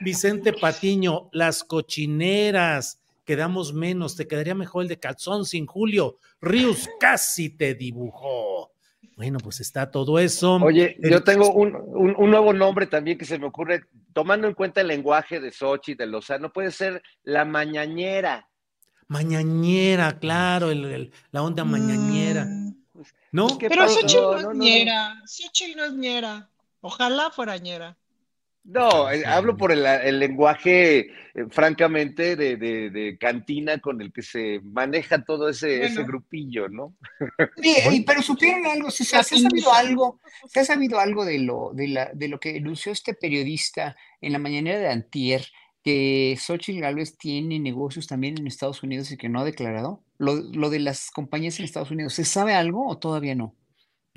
Vicente Patiño, Las Cochineras. Quedamos menos, te quedaría mejor el de Calzón sin Julio. Rius casi te dibujó. Bueno, pues está todo eso. Oye, El- yo tengo un, un- un nuevo nombre también que se me ocurre, tomando en cuenta el lenguaje de Sochi, de Lozano, puede ser la mañañera. Mañañera, claro, el- el- la onda mañañera. Mm, ¿No? ¿Qué Pero? Xochitl No, no es no, no, no. ñera. Xochitl no es ñera. Ojalá fuera ñera. No, eh, hablo por el, el lenguaje, eh, francamente, de, de- de cantina con el que se maneja todo ese, grupillo, ¿no? Y- pero supieron algo, ¿se, se ha sabido algo, se ha sabido algo de lo, de la, de lo que denunció este periodista en la mañanera de Antier, que Xochitl Gálvez tiene negocios también en Estados Unidos y que no ha declarado? Lo, lo de las compañías en Estados Unidos, ¿se sabe algo o todavía no?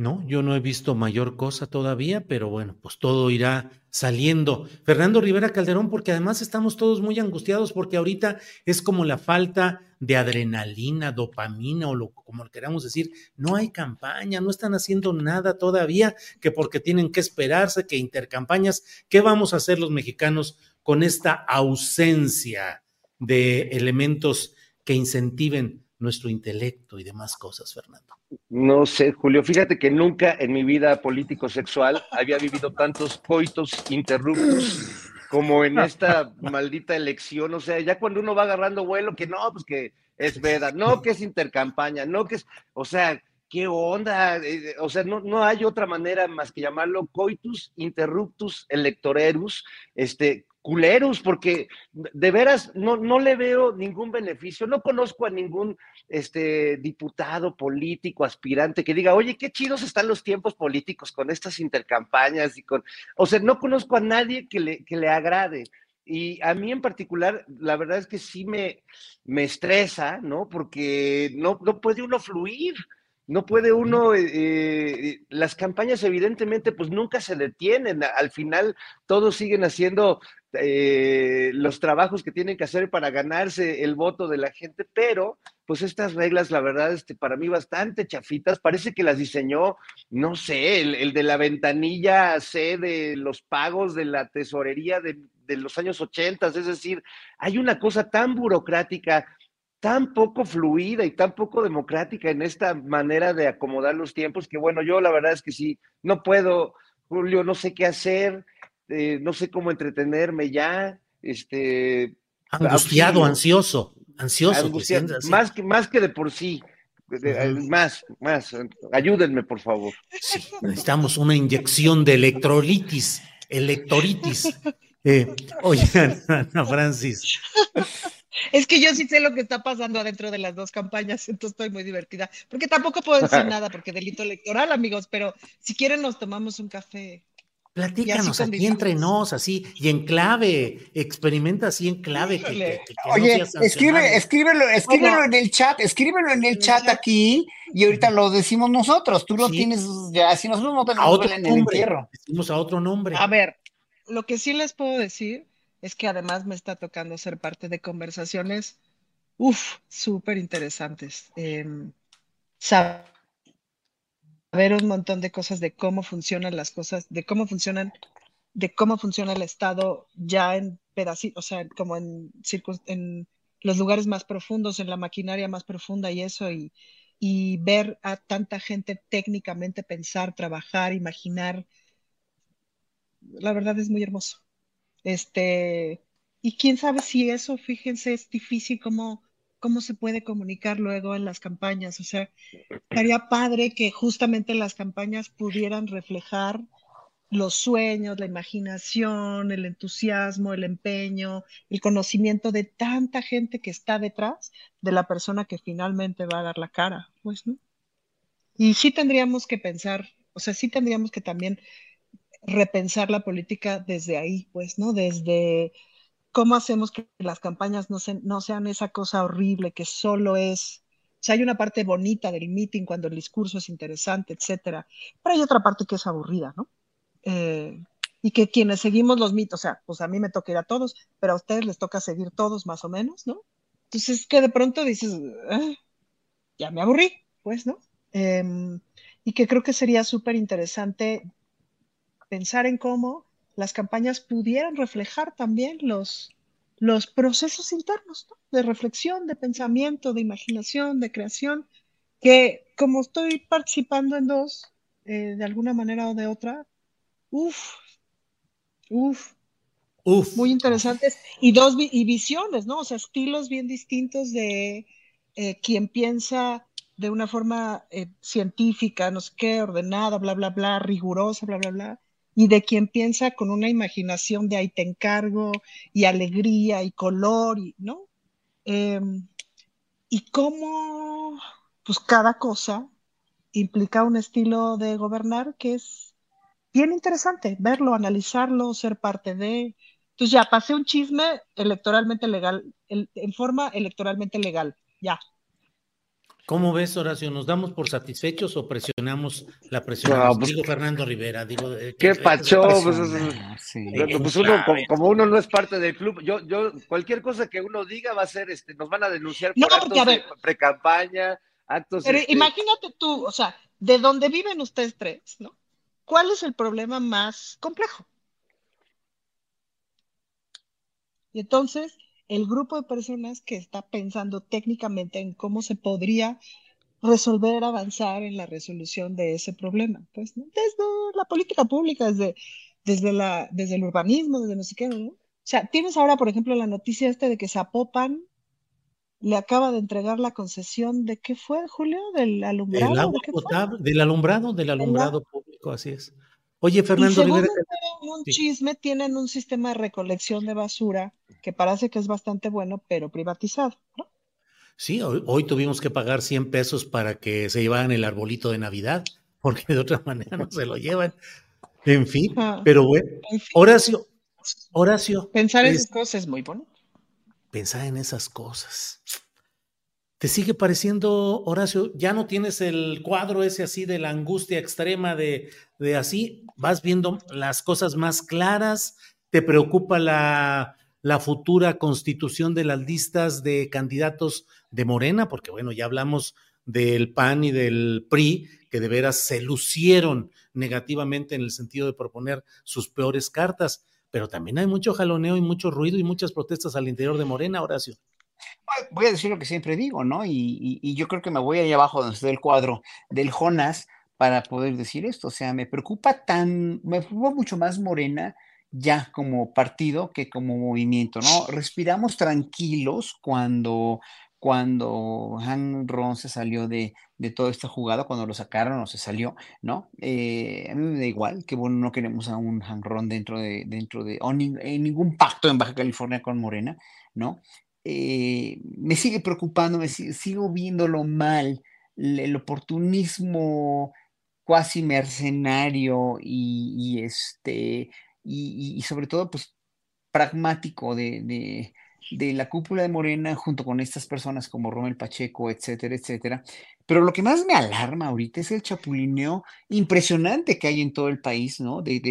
No, yo no he visto mayor cosa todavía, pero bueno, pues todo irá saliendo. Fernando Rivera Calderón, porque además estamos todos muy angustiados porque ahorita es como la falta de adrenalina, dopamina o lo como queramos decir, no hay campaña, no están haciendo nada todavía, que porque tienen que esperarse, que intercampañas, ¿qué vamos a hacer los mexicanos con esta ausencia de elementos que incentiven nuestro intelecto y demás cosas, Fernando? No sé, Julio, fíjate que nunca en mi vida político-sexual había vivido tantos coitos interruptos como en esta maldita elección. O sea, ya cuando uno va agarrando vuelo, que no, pues que es veda, no que es intercampaña, no que es, o sea, ¿qué onda? Eh, o sea, no, no hay otra manera más que llamarlo coitus interruptus electorerus, este, culeros, porque de veras no, no le veo ningún beneficio. No conozco a ningún este, diputado político, aspirante, que diga, oye, qué chidos están los tiempos políticos con estas intercampañas y con. O sea, no conozco a nadie que le, que le agrade. Y a mí en particular, la verdad es que sí me, me estresa, ¿no? Porque no, no puede uno fluir. No puede uno, eh, eh, las campañas evidentemente pues nunca se detienen, al final todos siguen haciendo eh, los trabajos que tienen que hacer para ganarse el voto de la gente, pero pues estas reglas, la verdad, este, para mí bastante chafitas, parece que las diseñó, no sé, el, de la ventanilla C de los pagos de la tesorería de, de los años 80, es decir, hay una cosa tan burocrática, tan poco fluida y tan poco democrática en esta manera de acomodar los tiempos que bueno, yo la verdad es que sí, no puedo, Julio, no sé qué hacer, eh, no sé cómo entretenerme ya, este... Angustiado, ansioso, ansioso. más, que, más que de por sí. Más, más, ayúdenme, por favor. Sí, necesitamos una inyección de electrolitis, electoritis. Eh, oye, Ana Francis. Es que yo sí sé lo que está pasando adentro de las dos campañas, entonces estoy muy divertida. Porque tampoco puedo decir nada, porque delito electoral, amigos, pero si quieren nos tomamos un café Platícanos aquí entre nos, así, y en clave, experimenta así en clave. Oye, escribe, escríbelo, escríbelo en el chat, escríbelo en el chat aquí y ahorita lo decimos nosotros. Tú lo tienes, ya, si nosotros no tenemos en el entierro. Decimos a otro nombre. A ver, lo que sí les puedo decir es que además me está tocando ser parte de conversaciones, uff, súper interesantes. Eh, ver un montón de cosas de cómo funcionan las cosas, de cómo funcionan, de cómo funciona el Estado ya en pedacitos, o sea, como en, en los lugares más profundos, en la maquinaria más profunda y eso, y, y ver a tanta gente técnicamente pensar, trabajar, imaginar, la verdad es muy hermoso. Este, y quién sabe si eso, fíjense, es difícil como cómo se puede comunicar luego en las campañas. O sea, estaría padre que justamente las campañas pudieran reflejar los sueños, la imaginación, el entusiasmo, el empeño, el conocimiento de tanta gente que está detrás de la persona que finalmente va a dar la cara, pues, ¿no? Y sí tendríamos que pensar, o sea, sí tendríamos que también repensar la política desde ahí, pues, ¿no? Desde ¿cómo hacemos que las campañas no, no sean esa cosa horrible que solo es, o sea, hay una parte bonita del meeting cuando el discurso es interesante, etcétera, pero hay otra parte que es aburrida, ¿no? Eh, y que quienes seguimos los mitos, o sea, pues a mí me toca ir a todos, pero a ustedes les toca seguir todos más o menos, ¿no? Entonces que de pronto dices, ah, ya me aburrí, pues, ¿no? Em, y que creo que sería súper interesante pensar en cómo las campañas pudieran reflejar también los, los procesos internos de reflexión, de pensamiento, de imaginación, de creación, que como estoy participando en dos, eh, de alguna manera o de otra, uff, uff, Uf. Muy interesantes. Y dos y visiones, ¿no? O sea, estilos bien distintos de eh, quien piensa de una forma eh, científica, no sé qué, ordenada, bla, bla, bla, rigurosa, bla, bla, bla, y de quien piensa con una imaginación de ahí te encargo y alegría y color, y, ¿no? Em, y cómo, pues cada cosa implica un estilo de gobernar que es bien interesante, verlo, analizarlo, ser parte de. Entonces ya pasé un chisme electoralmente legal, en forma electoralmente legal, ya, ¿Cómo ves, Horacio? ¿Nos damos por satisfechos o presionamos la presión? Pues digo Fernando Rivera, digo. Eh, ¿Qué pacho? Pues, pues uno, como, uno no es parte del club, yo, yo, cualquier cosa que uno diga va a ser, este, nos van a denunciar por actos de pre-campaña, actos. Pero este imagínate tú, o sea, de dónde viven ustedes tres, ¿no? ¿Cuál es el problema más complejo? Y entonces, el grupo de personas que está pensando técnicamente en cómo se podría resolver, avanzar en la resolución de ese problema. Pues desde la política pública, desde, desde, la, desde el urbanismo, desde no sé qué, ¿no? O sea, tienes ahora, por ejemplo, la noticia esta de que Zapopan le acaba de entregar la concesión de qué fue, Julio, del alumbrado. El agua ¿de qué potable, del alumbrado, del Del alumbrado público, así es. Oye, Fernando Rivera, un sí. chisme, tienen un sistema de recolección de basura que parece que es bastante bueno, pero privatizado, ¿no? Sí, hoy, hoy tuvimos que pagar 100 pesos para que se llevaran el arbolito de Navidad, porque de otra manera no se lo llevan. En fin, Ah, pero bueno, en fin, Horacio, Horacio, pensar es- esas cosas es muy bonito. pensar en esas cosas. ¿Te sigue pareciendo, Horacio? Ya no tienes el cuadro ese así de la angustia extrema de, de así, vas viendo las cosas más claras, te preocupa la, la futura constitución de las listas de candidatos de Morena, porque bueno, ya hablamos del PAN y del PRI, que de veras se lucieron negativamente en el sentido de proponer sus peores cartas, pero también hay mucho jaloneo y mucho ruido y muchas protestas al interior de Morena, Horacio. Voy a decir lo que siempre digo, ¿no? Y, yo creo que me voy ahí abajo donde está el cuadro del Jonas para poder decir esto. O sea, me preocupa tan, me preocupa mucho más Morena ya como partido que como movimiento, ¿no? Respiramos tranquilos cuando, cuando Han Ron se salió de, de toda esta jugada, cuando lo sacaron o se salió, ¿no? Eh, a mí me da igual, que bueno, no queremos a un Han Ron dentro de, dentro de, o en ningún pacto en Baja California con Morena, ¿no? Eh, me sigue preocupando, me si- sigo viéndolo mal, el, oportunismo cuasi mercenario y, este, y, sobre todo, pues, pragmático de, de, la cúpula de Morena junto con estas personas como Romel Pacheco, etcétera, etcétera. Pero lo que más me alarma ahorita es el chapulineo impresionante que hay en todo el país, ¿no? De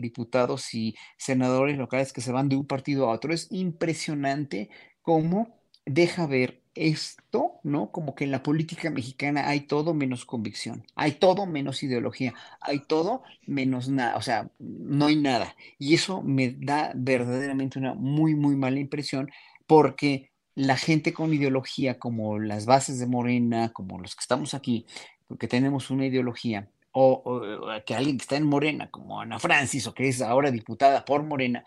diputados y senadores locales que se van de un partido a otro. Es impresionante cómo deja ver esto, ¿no? Como que en la política mexicana hay todo menos convicción, hay todo menos ideología, hay todo menos nada, o sea, no hay nada. Y eso me da verdaderamente una muy, muy mala impresión porque la gente con ideología, como las bases de Morena, como los que estamos aquí, porque tenemos una ideología, o, o- que alguien que está en Morena, como Ana Francis, o que es ahora diputada por Morena,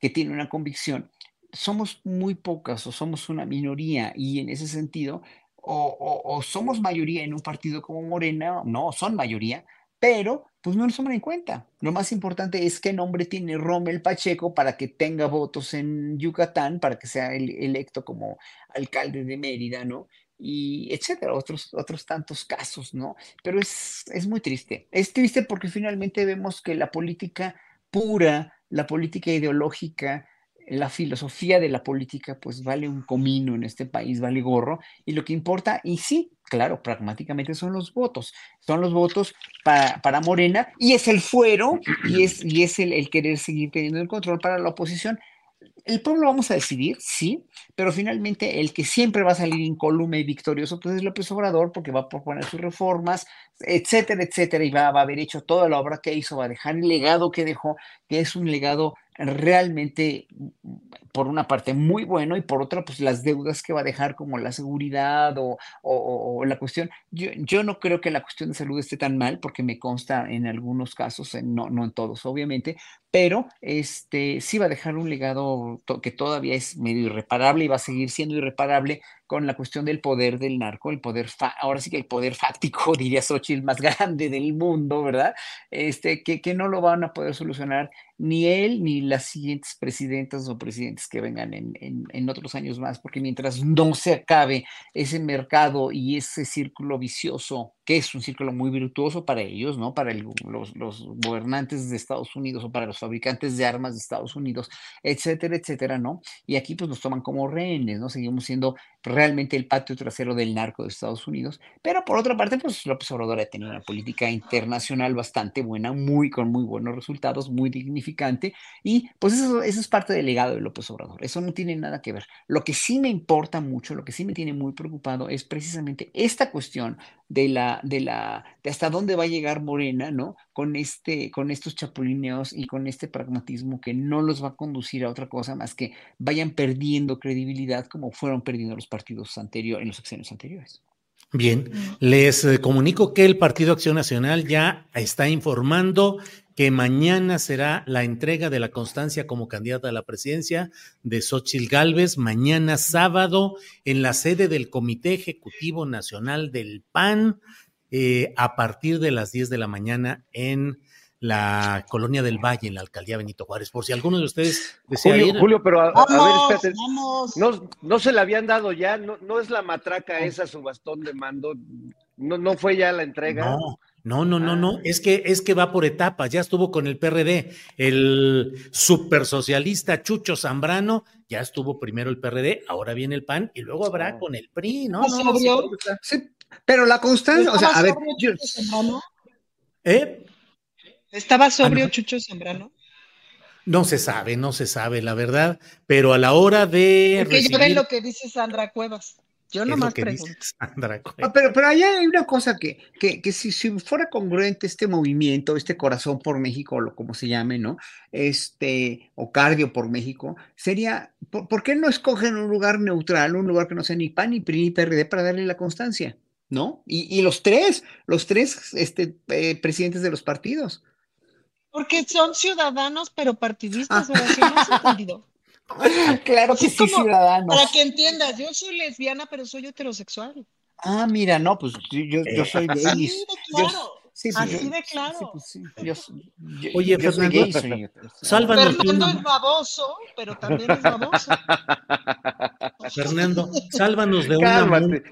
que tiene una convicción, somos muy pocas o somos una minoría y en ese sentido, o, somos mayoría en un partido como Morena, no, son mayoría, pero pues no nos toman en cuenta. Lo más importante es qué nombre tiene Rommel Pacheco para que tenga votos en Yucatán, para que sea el- electo como alcalde de Mérida, ¿no? Y etcétera, otros, otros tantos casos, ¿no? Pero es, es muy triste. Es triste porque finalmente vemos que la política pura, la política ideológica, la filosofía de la política, pues vale un comino en este país, vale gorro, y lo que importa, y sí, claro, pragmáticamente son los votos, son los votos para, para Morena, y es el fuero, y es, y es el, el querer seguir teniendo el control para la oposición. El pueblo vamos a decidir, sí, pero finalmente el que siempre va a salir incólume y victorioso, pues es López Obrador, porque va a proponer sus reformas, etcétera, etcétera, y va, va a haber hecho toda la obra que hizo, va a dejar el legado que dejó, que es un legado realmente, por una parte, muy bueno, y por otra, pues las deudas que va a dejar, como la seguridad o- o la cuestión. Yo, yo no creo que la cuestión de salud esté tan mal, porque me consta en algunos casos, en- no, no en todos, obviamente, pero este, sí va a dejar un legado que todavía es medio irreparable y va a seguir siendo irreparable con la cuestión del poder del narco, el poder, ahora sí que el poder fáctico, diría Xochitl, más grande del mundo, ¿verdad? Este, que, que no lo van a poder solucionar ni él ni las siguientes presidentas o presidentes que vengan en, en- otros años más, porque mientras no se acabe ese mercado y ese círculo vicioso, que es un círculo muy virtuoso para ellos, ¿no? Para los, los gobernantes de Estados Unidos o para los fabricantes de armas de Estados Unidos, etcétera, etcétera, ¿no? Y aquí pues nos toman como rehenes, ¿no? Seguimos siendo realmente el patio trasero del narco de Estados Unidos, pero por otra parte, pues López Obrador ha tenido una política internacional bastante buena, muy con muy buenos resultados, muy dignificante, y pues eso, eso es parte del legado de López Obrador, eso no tiene nada que ver. Lo que sí me importa mucho, lo que sí me tiene muy preocupado es precisamente esta cuestión de la, de la, de hasta dónde va a llegar Morena, ¿no? Con este, con estos chapulineos y con este pragmatismo que no los va a conducir a otra cosa más que vayan perdiendo credibilidad como fueron perdiendo los partidos anteriores, en los sexenios anteriores. Bien, les eh, comunico que el Partido Acción Nacional ya está informando que mañana será la entrega de la constancia como candidata a la presidencia de Xochitl Gálvez, mañana sábado en la sede del Comité Ejecutivo Nacional del PAN, eh, a partir de las 10 de la mañana en la colonia del Valle, en la alcaldía Benito Juárez. Por si alguno de ustedes desea Julio, ir. Julio, pero a, ver, espérate. vamos. No, no se la habían dado ya, no, no es la matraca esa su bastón de mando, no, no fue ya la entrega. No, no, no, no, no. Es que, es que va por etapas. Ya estuvo con el PRD. El supersocialista Chucho Zambrano, ya estuvo primero el PRD, ahora viene el PAN y luego habrá con el PRI, ¿no? ¿Estás no, no, sobrio? sí, Sí, pero la constancia, o sea, a ver, ¿Estaba yo- sobrio Chucho Zambrano? ¿Eh? ¿Estaba sobrio no. Chucho Zambrano? No se sabe, no se sabe, la verdad. Pero a la hora de Porque ya ven lo que dice Sandra Cuevas. Yo nomás pregunto. Sandra. Ah, pero, pero ahí hay una cosa que, que, que si, si fuera congruente este movimiento, este corazón por México, o lo como se llame, ¿no? Este, o cardio por México, sería, ¿por, por qué no escogen un lugar neutral, un lugar que no sea ni PAN, ni PRI, ni PRD para darle la constancia? ¿No? Y, y los tres, los tres este, eh, presidentes de los partidos. Porque son ciudadanos, pero partidistas, Ah. ¿no has entendido? Claro que sí, ciudadanos. Para que entiendas, yo soy lesbiana, pero soy heterosexual. Ah, mira, no, pues yo, yo, soy Así gay. de Yo- claro. sí, pues, Así yo- de claro. sí, pues, sí, yo, soy- yo- Oye, yo soy Fernando, gay, soy. Sálvanos de Fernando una- es baboso, pero también es baboso. Fernando, sálvanos de una Cálmate. multa.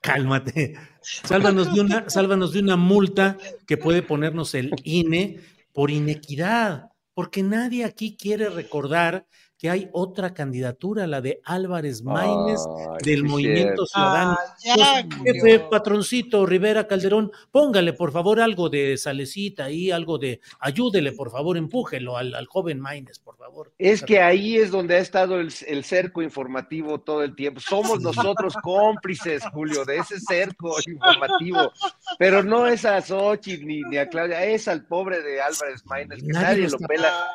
Cálmate. Sálvanos de una, sálvanos de una multa que puede ponernos el INE por inequidad, porque nadie aquí quiere recordar que hay otra candidatura, la de Álvarez Maínez del sí, Movimiento cierto. Ciudadano. Ah, ya, Pues, jefe, patroncito, Rivera Calderón, póngale por favor algo de salecita ahí, algo de, ayúdele por favor, empújelo al, al joven Maínez, por favor. Es que ahí es donde ha estado el, el cerco informativo todo el tiempo. Somos nosotros cómplices, Julio, de ese cerco informativo. Pero no es a Xochitl ni, ni a Claudia, es al pobre de Álvarez Maínez, que Nadie nadie, lo pela.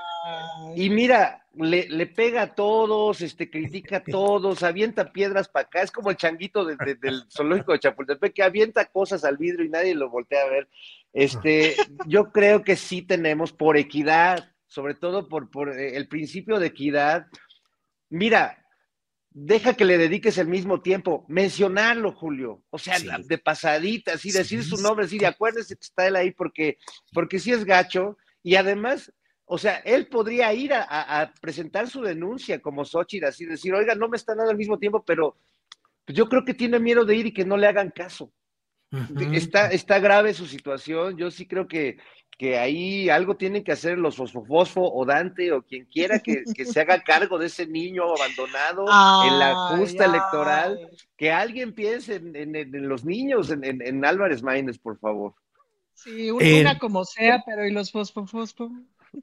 Y mira, le, le pega a todos, este, critica a todos, avienta piedras para acá. Es como el changuito de- de- del zoológico de Chapultepec que avienta cosas al vidrio y nadie lo voltea a ver. Este, yo creo que sí tenemos por equidad, sobre todo por, por eh, el principio de equidad. Mira, deja que le dediques el mismo tiempo, mencionarlo, Julio. O sea, Sí. de pasadita, así, decir Sí, su nombre, así, de acuérdese que está él ahí porque, porque sí es gacho. Y además, o sea, él podría ir a, a- a presentar su denuncia como Xochitl, así decir, oiga, no me están dando al mismo tiempo, pero pues yo creo que tiene miedo de ir y que no le hagan caso. Está, está grave su situación. Yo sí creo que, que ahí algo tienen que hacer los Fosfo o Dante o quien quiera que, que se haga cargo de ese niño abandonado en la justa ay. electoral. Que alguien piense en, en- en los niños, en, en- en Álvarez Maínez, por favor. Sí, un- Eh, una como sea, pero ¿y los fosfo, fosfo?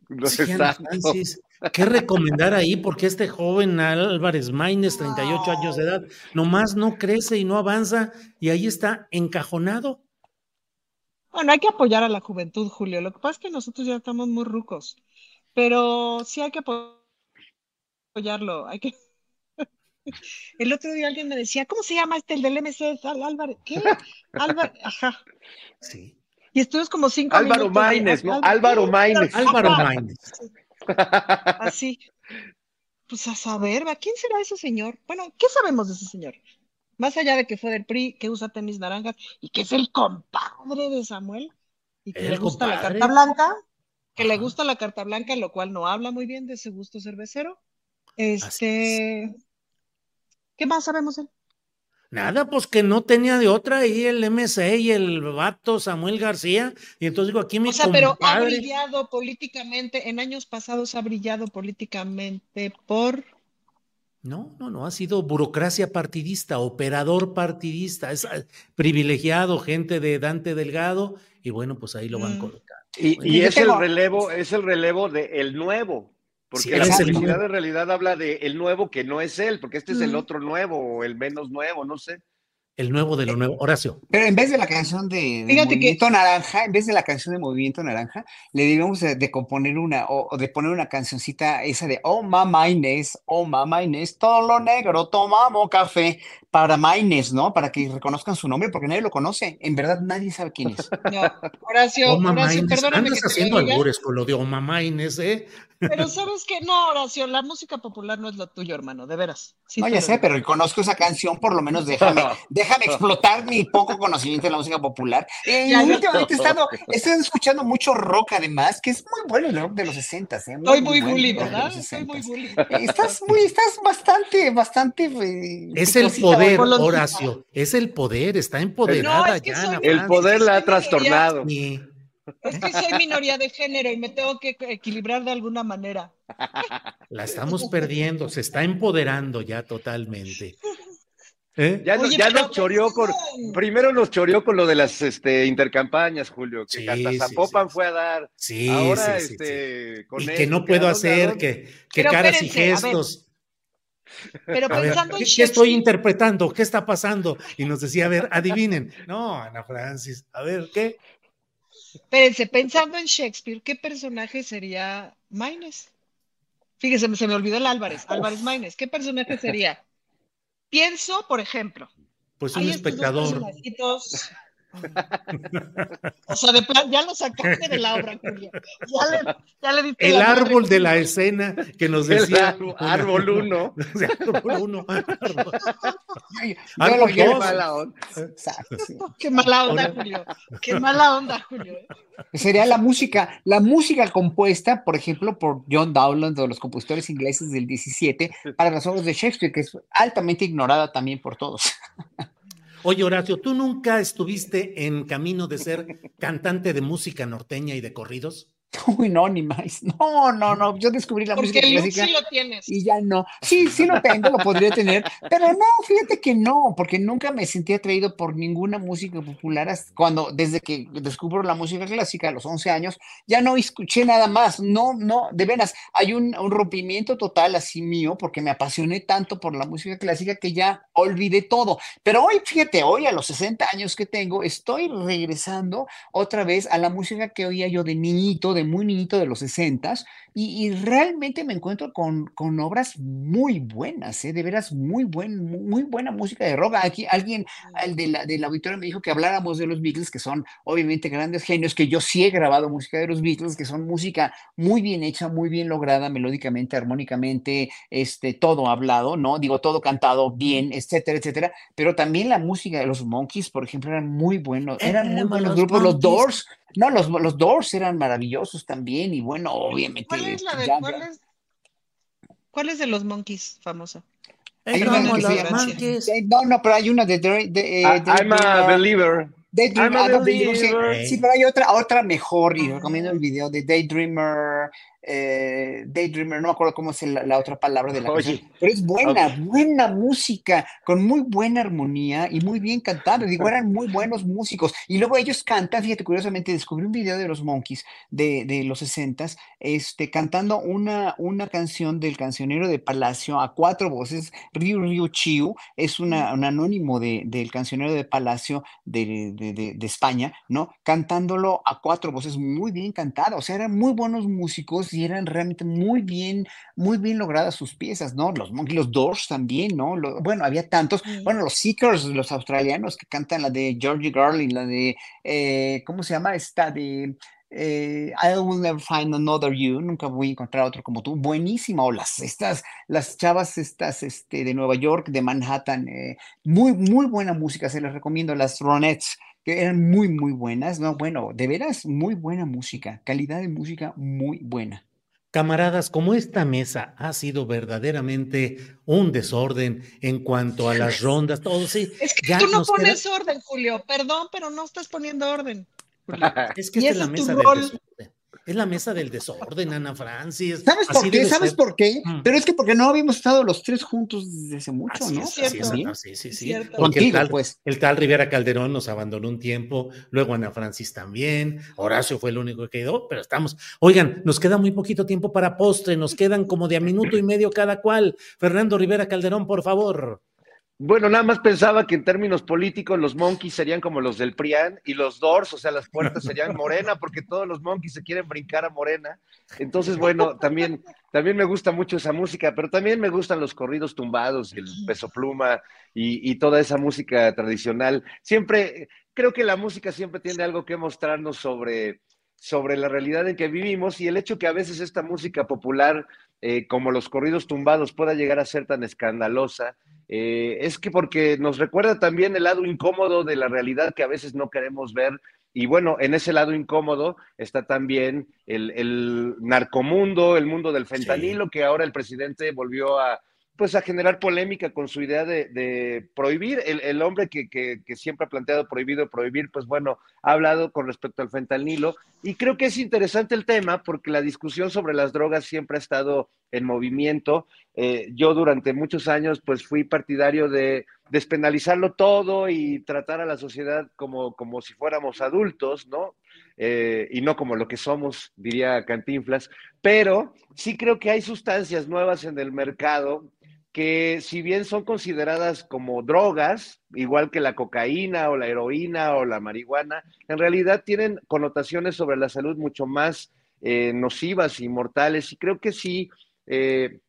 Los. Francis, ¿Qué recomendar ahí? Porque este joven Álvarez Maínez, 38 años de edad, nomás no crece y no avanza y ahí está encajonado. Bueno, hay que apoyar a la juventud, Julio. Lo que pasa es que nosotros ya estamos muy rucos, pero sí hay que apo- apoyarlo. Hay que... El otro día alguien me decía, ¿cómo se llama este, el del MC? Álvarez, ¿qué? Álvarez, ajá. Sí. Y estuvimos como cinco Álvaro minutos. de- Maínez, ¿no? Álvaro Maínez. Álvaro. Maínez. Así. Pues a saber, ¿a quién será ese señor? Bueno, ¿qué sabemos de ese señor? Más allá de que fue del PRI, que usa tenis naranjas y que es el compadre de Samuel y que le gusta la carta blanca, que le gusta la carta blanca, lo cual no habla muy bien de ese gusto cervecero. Este, ¿qué más sabemos de él? Nada, pues que no tenía de otra ahí el MC y el vato Samuel García. Y entonces digo, aquí mi O sea, pero ha brillado políticamente, en años pasados ha brillado políticamente por No, no, no, ha sido burocracia partidista, operador partidista, es eh, privilegiado, gente de Dante Delgado, y bueno, pues ahí lo van Mm. colocando. Y, Bueno, y es tengo- el relevo, es el relevo de el nuevo, porque Sí, la el publicidad en realidad habla de el nuevo que no es él, porque este es el otro nuevo o el menos nuevo, no sé. El nuevo de lo nuevo. Horacio. Pero en vez de la canción de, de Fíjate que- Movimiento Naranja, en vez de la canción de Movimiento Naranja, le debemos de, de componer una, o, o de poner una cancioncita esa de Oh mamá Inés, oh mamá Inés, todo lo negro, tomamos café, para Maines, ¿no? Para que reconozcan su nombre, porque nadie lo conoce. En verdad, nadie sabe quién es. No, Horacio, Oma Horacio, Maines. perdóname Andas que haciendo albures con lo de Oma Maines, ¿eh? pero sabes que no, Horacio, la música popular no es lo tuyo, hermano, de veras. Sí no, ya sé, pero conozco esa canción, por lo menos déjame, déjame explotar mi poco conocimiento de la música popular. Eh, Ya, últimamente he estado, he estado escuchando mucho rock, además, que es muy bueno el rock de los 60, ¿eh? Estoy muy bully, de ¿verdad? Estoy muy 60s. bully. Eh, Estás muy, estás bastante, bastante. eh, Es el poder. Horacio. Es el poder. Está empoderada No, es que ya. soy- El poder la ha trastornado. Sí. Es que soy minoría de género y me tengo que equilibrar de alguna manera. La estamos perdiendo. Se está empoderando ya totalmente. ¿Eh? Ya, nos- Oye, ya nos choreó con. pensando- Primero nos choreó con lo de las este, intercampañas, Julio, que Sí, hasta Zapopan sí. fue a dar. Sí, Ahora, sí, sí, sí. este, con Y que no puedo ¿a dónde, a hacer, que, que caras y espérense, gestos. Pero A ver, pensando ¿qué, en qué estoy interpretando? ¿Qué está pasando? Y nos decía, a ver, adivinen. No, Ana Francis, a ver, ¿qué? espérense, pensando en Shakespeare, ¿qué personaje sería Maines? Fíjese, se me olvidó el Álvarez, Álvarez Maines, ¿qué personaje sería? Pienso, por ejemplo, Pues un dos espectador. O sea, de plan, ya lo sacaste de la obra, Julio. Ya le, ya le diste El madre, árbol de la escena que nos decía. árbol- árbol uno. árbol uno. árbol- dos. Mala onda. Exacto, sí. Qué mala onda, Julio. Qué mala onda, Julio. ¿eh? Sería la música, la música compuesta, por ejemplo, por John Dowland, de los compositores ingleses del 17, para las obras de Shakespeare, que es altamente ignorada también por todos. Oye, Horacio, ¿tú nunca estuviste en camino de ser cantante de música norteña y de corridos? Uy, no, ni más. No, no, no. Yo descubrí la Porque música el clásica. sí lo tienes. Y ya no. Sí, sí lo tengo, lo podría tener, pero no, fíjate que no, porque nunca me sentí atraído por ninguna música popular hasta cuando, desde que descubro la música clásica a los 11 años, ya no escuché nada más. No, no, de veras, hay un, un rompimiento total así mío, porque me apasioné tanto por la música clásica que ya olvidé todo. Pero hoy, fíjate, hoy a los 60 años que tengo, estoy regresando otra vez a la música que oía yo de niñito, de muy niñito de los 60 y, y realmente me encuentro con, con obras muy buenas, ¿eh? de veras muy, buen, mu- muy buena música de rock. Aquí alguien el de la, del auditorio me dijo que habláramos de los Beatles, que son obviamente grandes genios, que yo sí he grabado música de los Beatles, que son música muy bien hecha, muy bien lograda, melódicamente, armónicamente, este, todo hablado, ¿no? Digo, todo cantado bien, etcétera, etcétera. Pero también la música de los Monkeys, por ejemplo, eran muy buenos, eran muy buenos grupos. Los. Doors, no, los, los Doors eran maravillosos también, y bueno, obviamente. ¿Cuál es la de ya- cuál ya- es, cuál es de los Monkeys famosa? Hay una Monkeys. No, no, pero hay una de, de, de, eh, de- I'm a de- believer. Daydream, I'm a ah, sí, sí, pero hay otra, otra mejor y recomiendo el video de Daydreamer, eh, Daydreamer, no me acuerdo cómo es la, la otra palabra de la Oye. canción, pero es buena, buena música, con muy buena armonía y muy bien cantado, digo, eran muy buenos músicos, y luego ellos cantan, fíjate, curiosamente descubrí un video de los Monkeys de, de los 60 este, cantando una, una canción del cancionero de Palacio a cuatro voces, Ryu Ryu Chiu, es una, un anónimo de, del cancionero de Palacio de, de- de- de España, ¿no? Cantándolo a cuatro voces, muy bien cantado, o sea, eran muy buenos músicos y eran realmente muy bien, muy bien logradas sus piezas, ¿no? Los los Doors también, ¿no? Lo- bueno, había tantos, bueno, los Seekers, los australianos que cantan la de Georgie Garling, la de, eh, ¿cómo se llama? Esta de... eh, I will never find another you, nunca voy a encontrar otro como tú, buenísima, o las, estas, las chavas estas, este, de Nueva York, de Manhattan, eh, muy, muy buena música, se les recomiendo, las Ronettes, que eran muy, muy buenas, no, bueno, de veras, muy buena música, calidad de música muy buena. Camaradas, como esta mesa ha sido verdaderamente un desorden en cuanto a las rondas, todo sí. Es que ya tú no queda- pones orden, Julio. Perdón, pero no estás poniendo orden. Es que esta es la mesa del desorden. Es la mesa del desorden, Ana Francis. ¿Sabes por qué? ¿Sabes ser. por qué? Mm. Pero es que porque no habíamos estado los tres juntos desde hace mucho, Así ¿no? es, así es. Ana, sí, sí, sí. Cierto. Porque el tal, pues. el tal Rivera Calderón nos abandonó un tiempo, luego Ana Francis también, Horacio fue el único que quedó, pero estamos. Oigan, nos queda muy poquito tiempo para postre, nos quedan como de a minuto y medio cada cual. Fernando Rivera Calderón, por favor. Bueno, nada más pensaba que en términos políticos los monkeys serían como los del PRIAN y los Doors, o sea, las puertas serían Morena, porque todos los monkeys se quieren brincar a Morena. Entonces, bueno, también, también me gusta mucho esa música, pero también me gustan los corridos tumbados, el peso pluma y, y toda esa música tradicional. Siempre, creo que la música siempre tiene algo que mostrarnos sobre, sobre la realidad en que vivimos y el hecho que a veces esta música popular, eh, como los corridos tumbados, pueda llegar a ser tan escandalosa eh, es que porque nos recuerda también el lado incómodo de la realidad que a veces no queremos ver. Y bueno, en ese lado incómodo está también el, narcomundo, el mundo del fentanilo, que ahora el presidente volvió a, pues a generar polémica con su idea de, prohibir. El, hombre que, siempre ha planteado prohibido prohibir, pues bueno, ha hablado con respecto al fentanilo. Y creo que es interesante el tema porque la discusión sobre las drogas siempre ha estado en movimiento. Eh, yo durante muchos años, pues fui partidario de despenalizarlo todo y tratar a la sociedad como, como si fuéramos adultos, ¿no? Eh, y no como lo que somos, diría Cantinflas. Pero sí creo que hay sustancias nuevas en el mercado que si bien son consideradas como drogas, igual que la cocaína o la heroína o la marihuana, en realidad tienen connotaciones sobre la salud mucho más eh, nocivas y mortales. Y creo que sí, eh,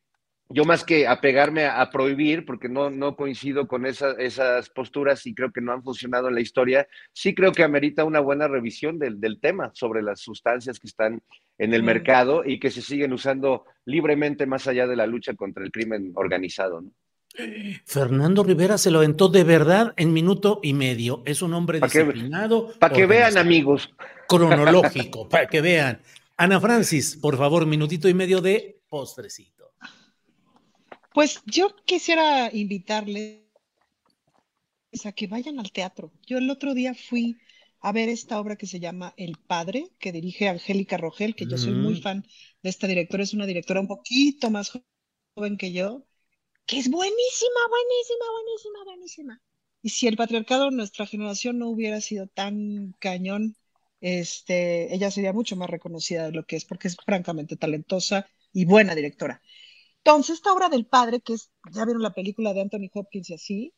yo más que apegarme a, prohibir, porque no, no coincido con esas posturas y creo que no han funcionado en la historia, sí creo que amerita una buena revisión del, del tema sobre las sustancias que están en el mercado y que se siguen usando libremente más allá de la lucha contra el crimen organizado. Fernando Rivera se lo aventó de verdad en minuto y medio. Es un hombre disciplinado. Para que vean, amigos. Cronológico, para que vean. Ana Francis, por favor, minutito y medio de postrecito. Pues yo quisiera invitarles a que vayan al teatro. Yo el otro día fui a ver esta obra que se llama El Padre, que dirige Angélica Rogel, que yo soy muy mm. fan de esta directora, es una directora un poquito más joven que yo, que es buenísima, buenísima, buenísima, buenísima. Y si el patriarcado de nuestra generación no hubiera sido tan cañón, este, ella sería mucho más reconocida de lo que es, porque es francamente talentosa y buena directora. Entonces, esta obra del padre, que es, ya vieron la película de Anthony Hopkins y así,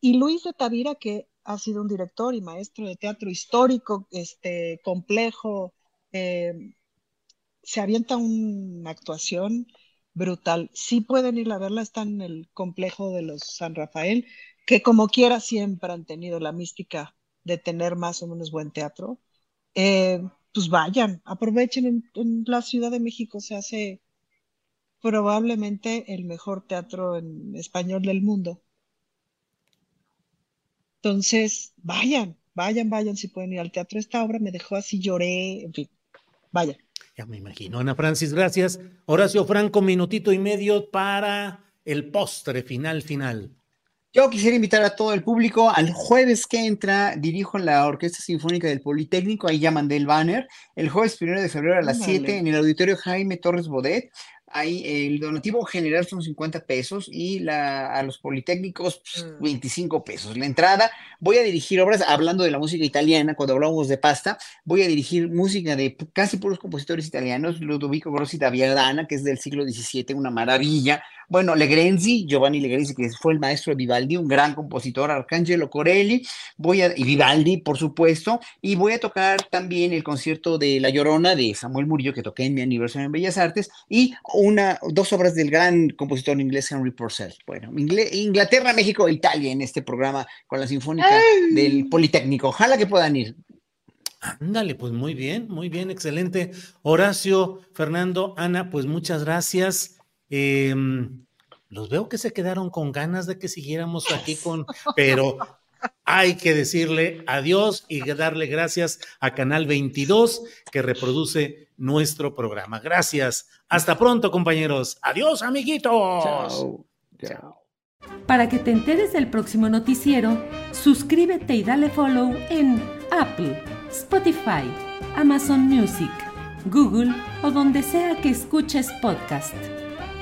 y Luis de Tavira, que ha sido un director y maestro de teatro histórico, este, complejo, eh, se avienta una actuación brutal. Sí pueden ir a verla, está en el complejo de los San Rafael, que como quiera siempre han tenido la mística de tener más o menos buen teatro. Eh, pues vayan, aprovechen en, en, la Ciudad de México, se hace probablemente el mejor teatro en español del mundo. Entonces, vayan, vayan, vayan si pueden ir al teatro. Esta obra me dejó así, lloré, en fin, vayan. Ya me imagino. Ana Francis, gracias. Horacio Franco, minutito y medio para el postre final, final. Yo quisiera invitar a todo el público al jueves que entra, dirijo la Orquesta Sinfónica del Politécnico, ahí ya mandé el banner, el jueves primero de febrero a las 7 en el Auditorio Jaime Torres Bodet. Ahí el donativo general son 50 pesos y la, a los politécnicos 25 pues, mm. pesos. La entrada, voy a dirigir obras, hablando de la música italiana, cuando hablamos de pasta, voy a dirigir música de casi puros compositores italianos, Ludovico Grossi da Viadana, que es del siglo XVII, una maravilla, bueno, Legrenzi, Giovanni Legrenzi, que fue el maestro de Vivaldi, un gran compositor, Arcangelo Corelli, voy a, y Vivaldi, por supuesto, y voy a tocar también el concierto de La Llorona de Samuel Murillo, que toqué en mi aniversario en Bellas Artes, y una, dos obras del gran compositor inglés Henry Purcell. Bueno, Inglaterra, México e Italia en este programa con la Sinfónica del Politécnico. Ojalá que puedan ir. Ándale, pues muy bien, muy bien, excelente. Horacio, Fernando, Ana, pues muchas gracias. Em, los veo que se quedaron con ganas de que siguiéramos aquí con, pero hay que decirle adiós y darle gracias a Canal 22 que reproduce nuestro programa. Gracias. Hasta pronto, compañeros. Adiós, amiguitos. Chao. Chao. Para que te enteres del próximo noticiero, suscríbete y dale follow en Apple, Spotify, Amazon Music, Google o donde sea que escuches podcast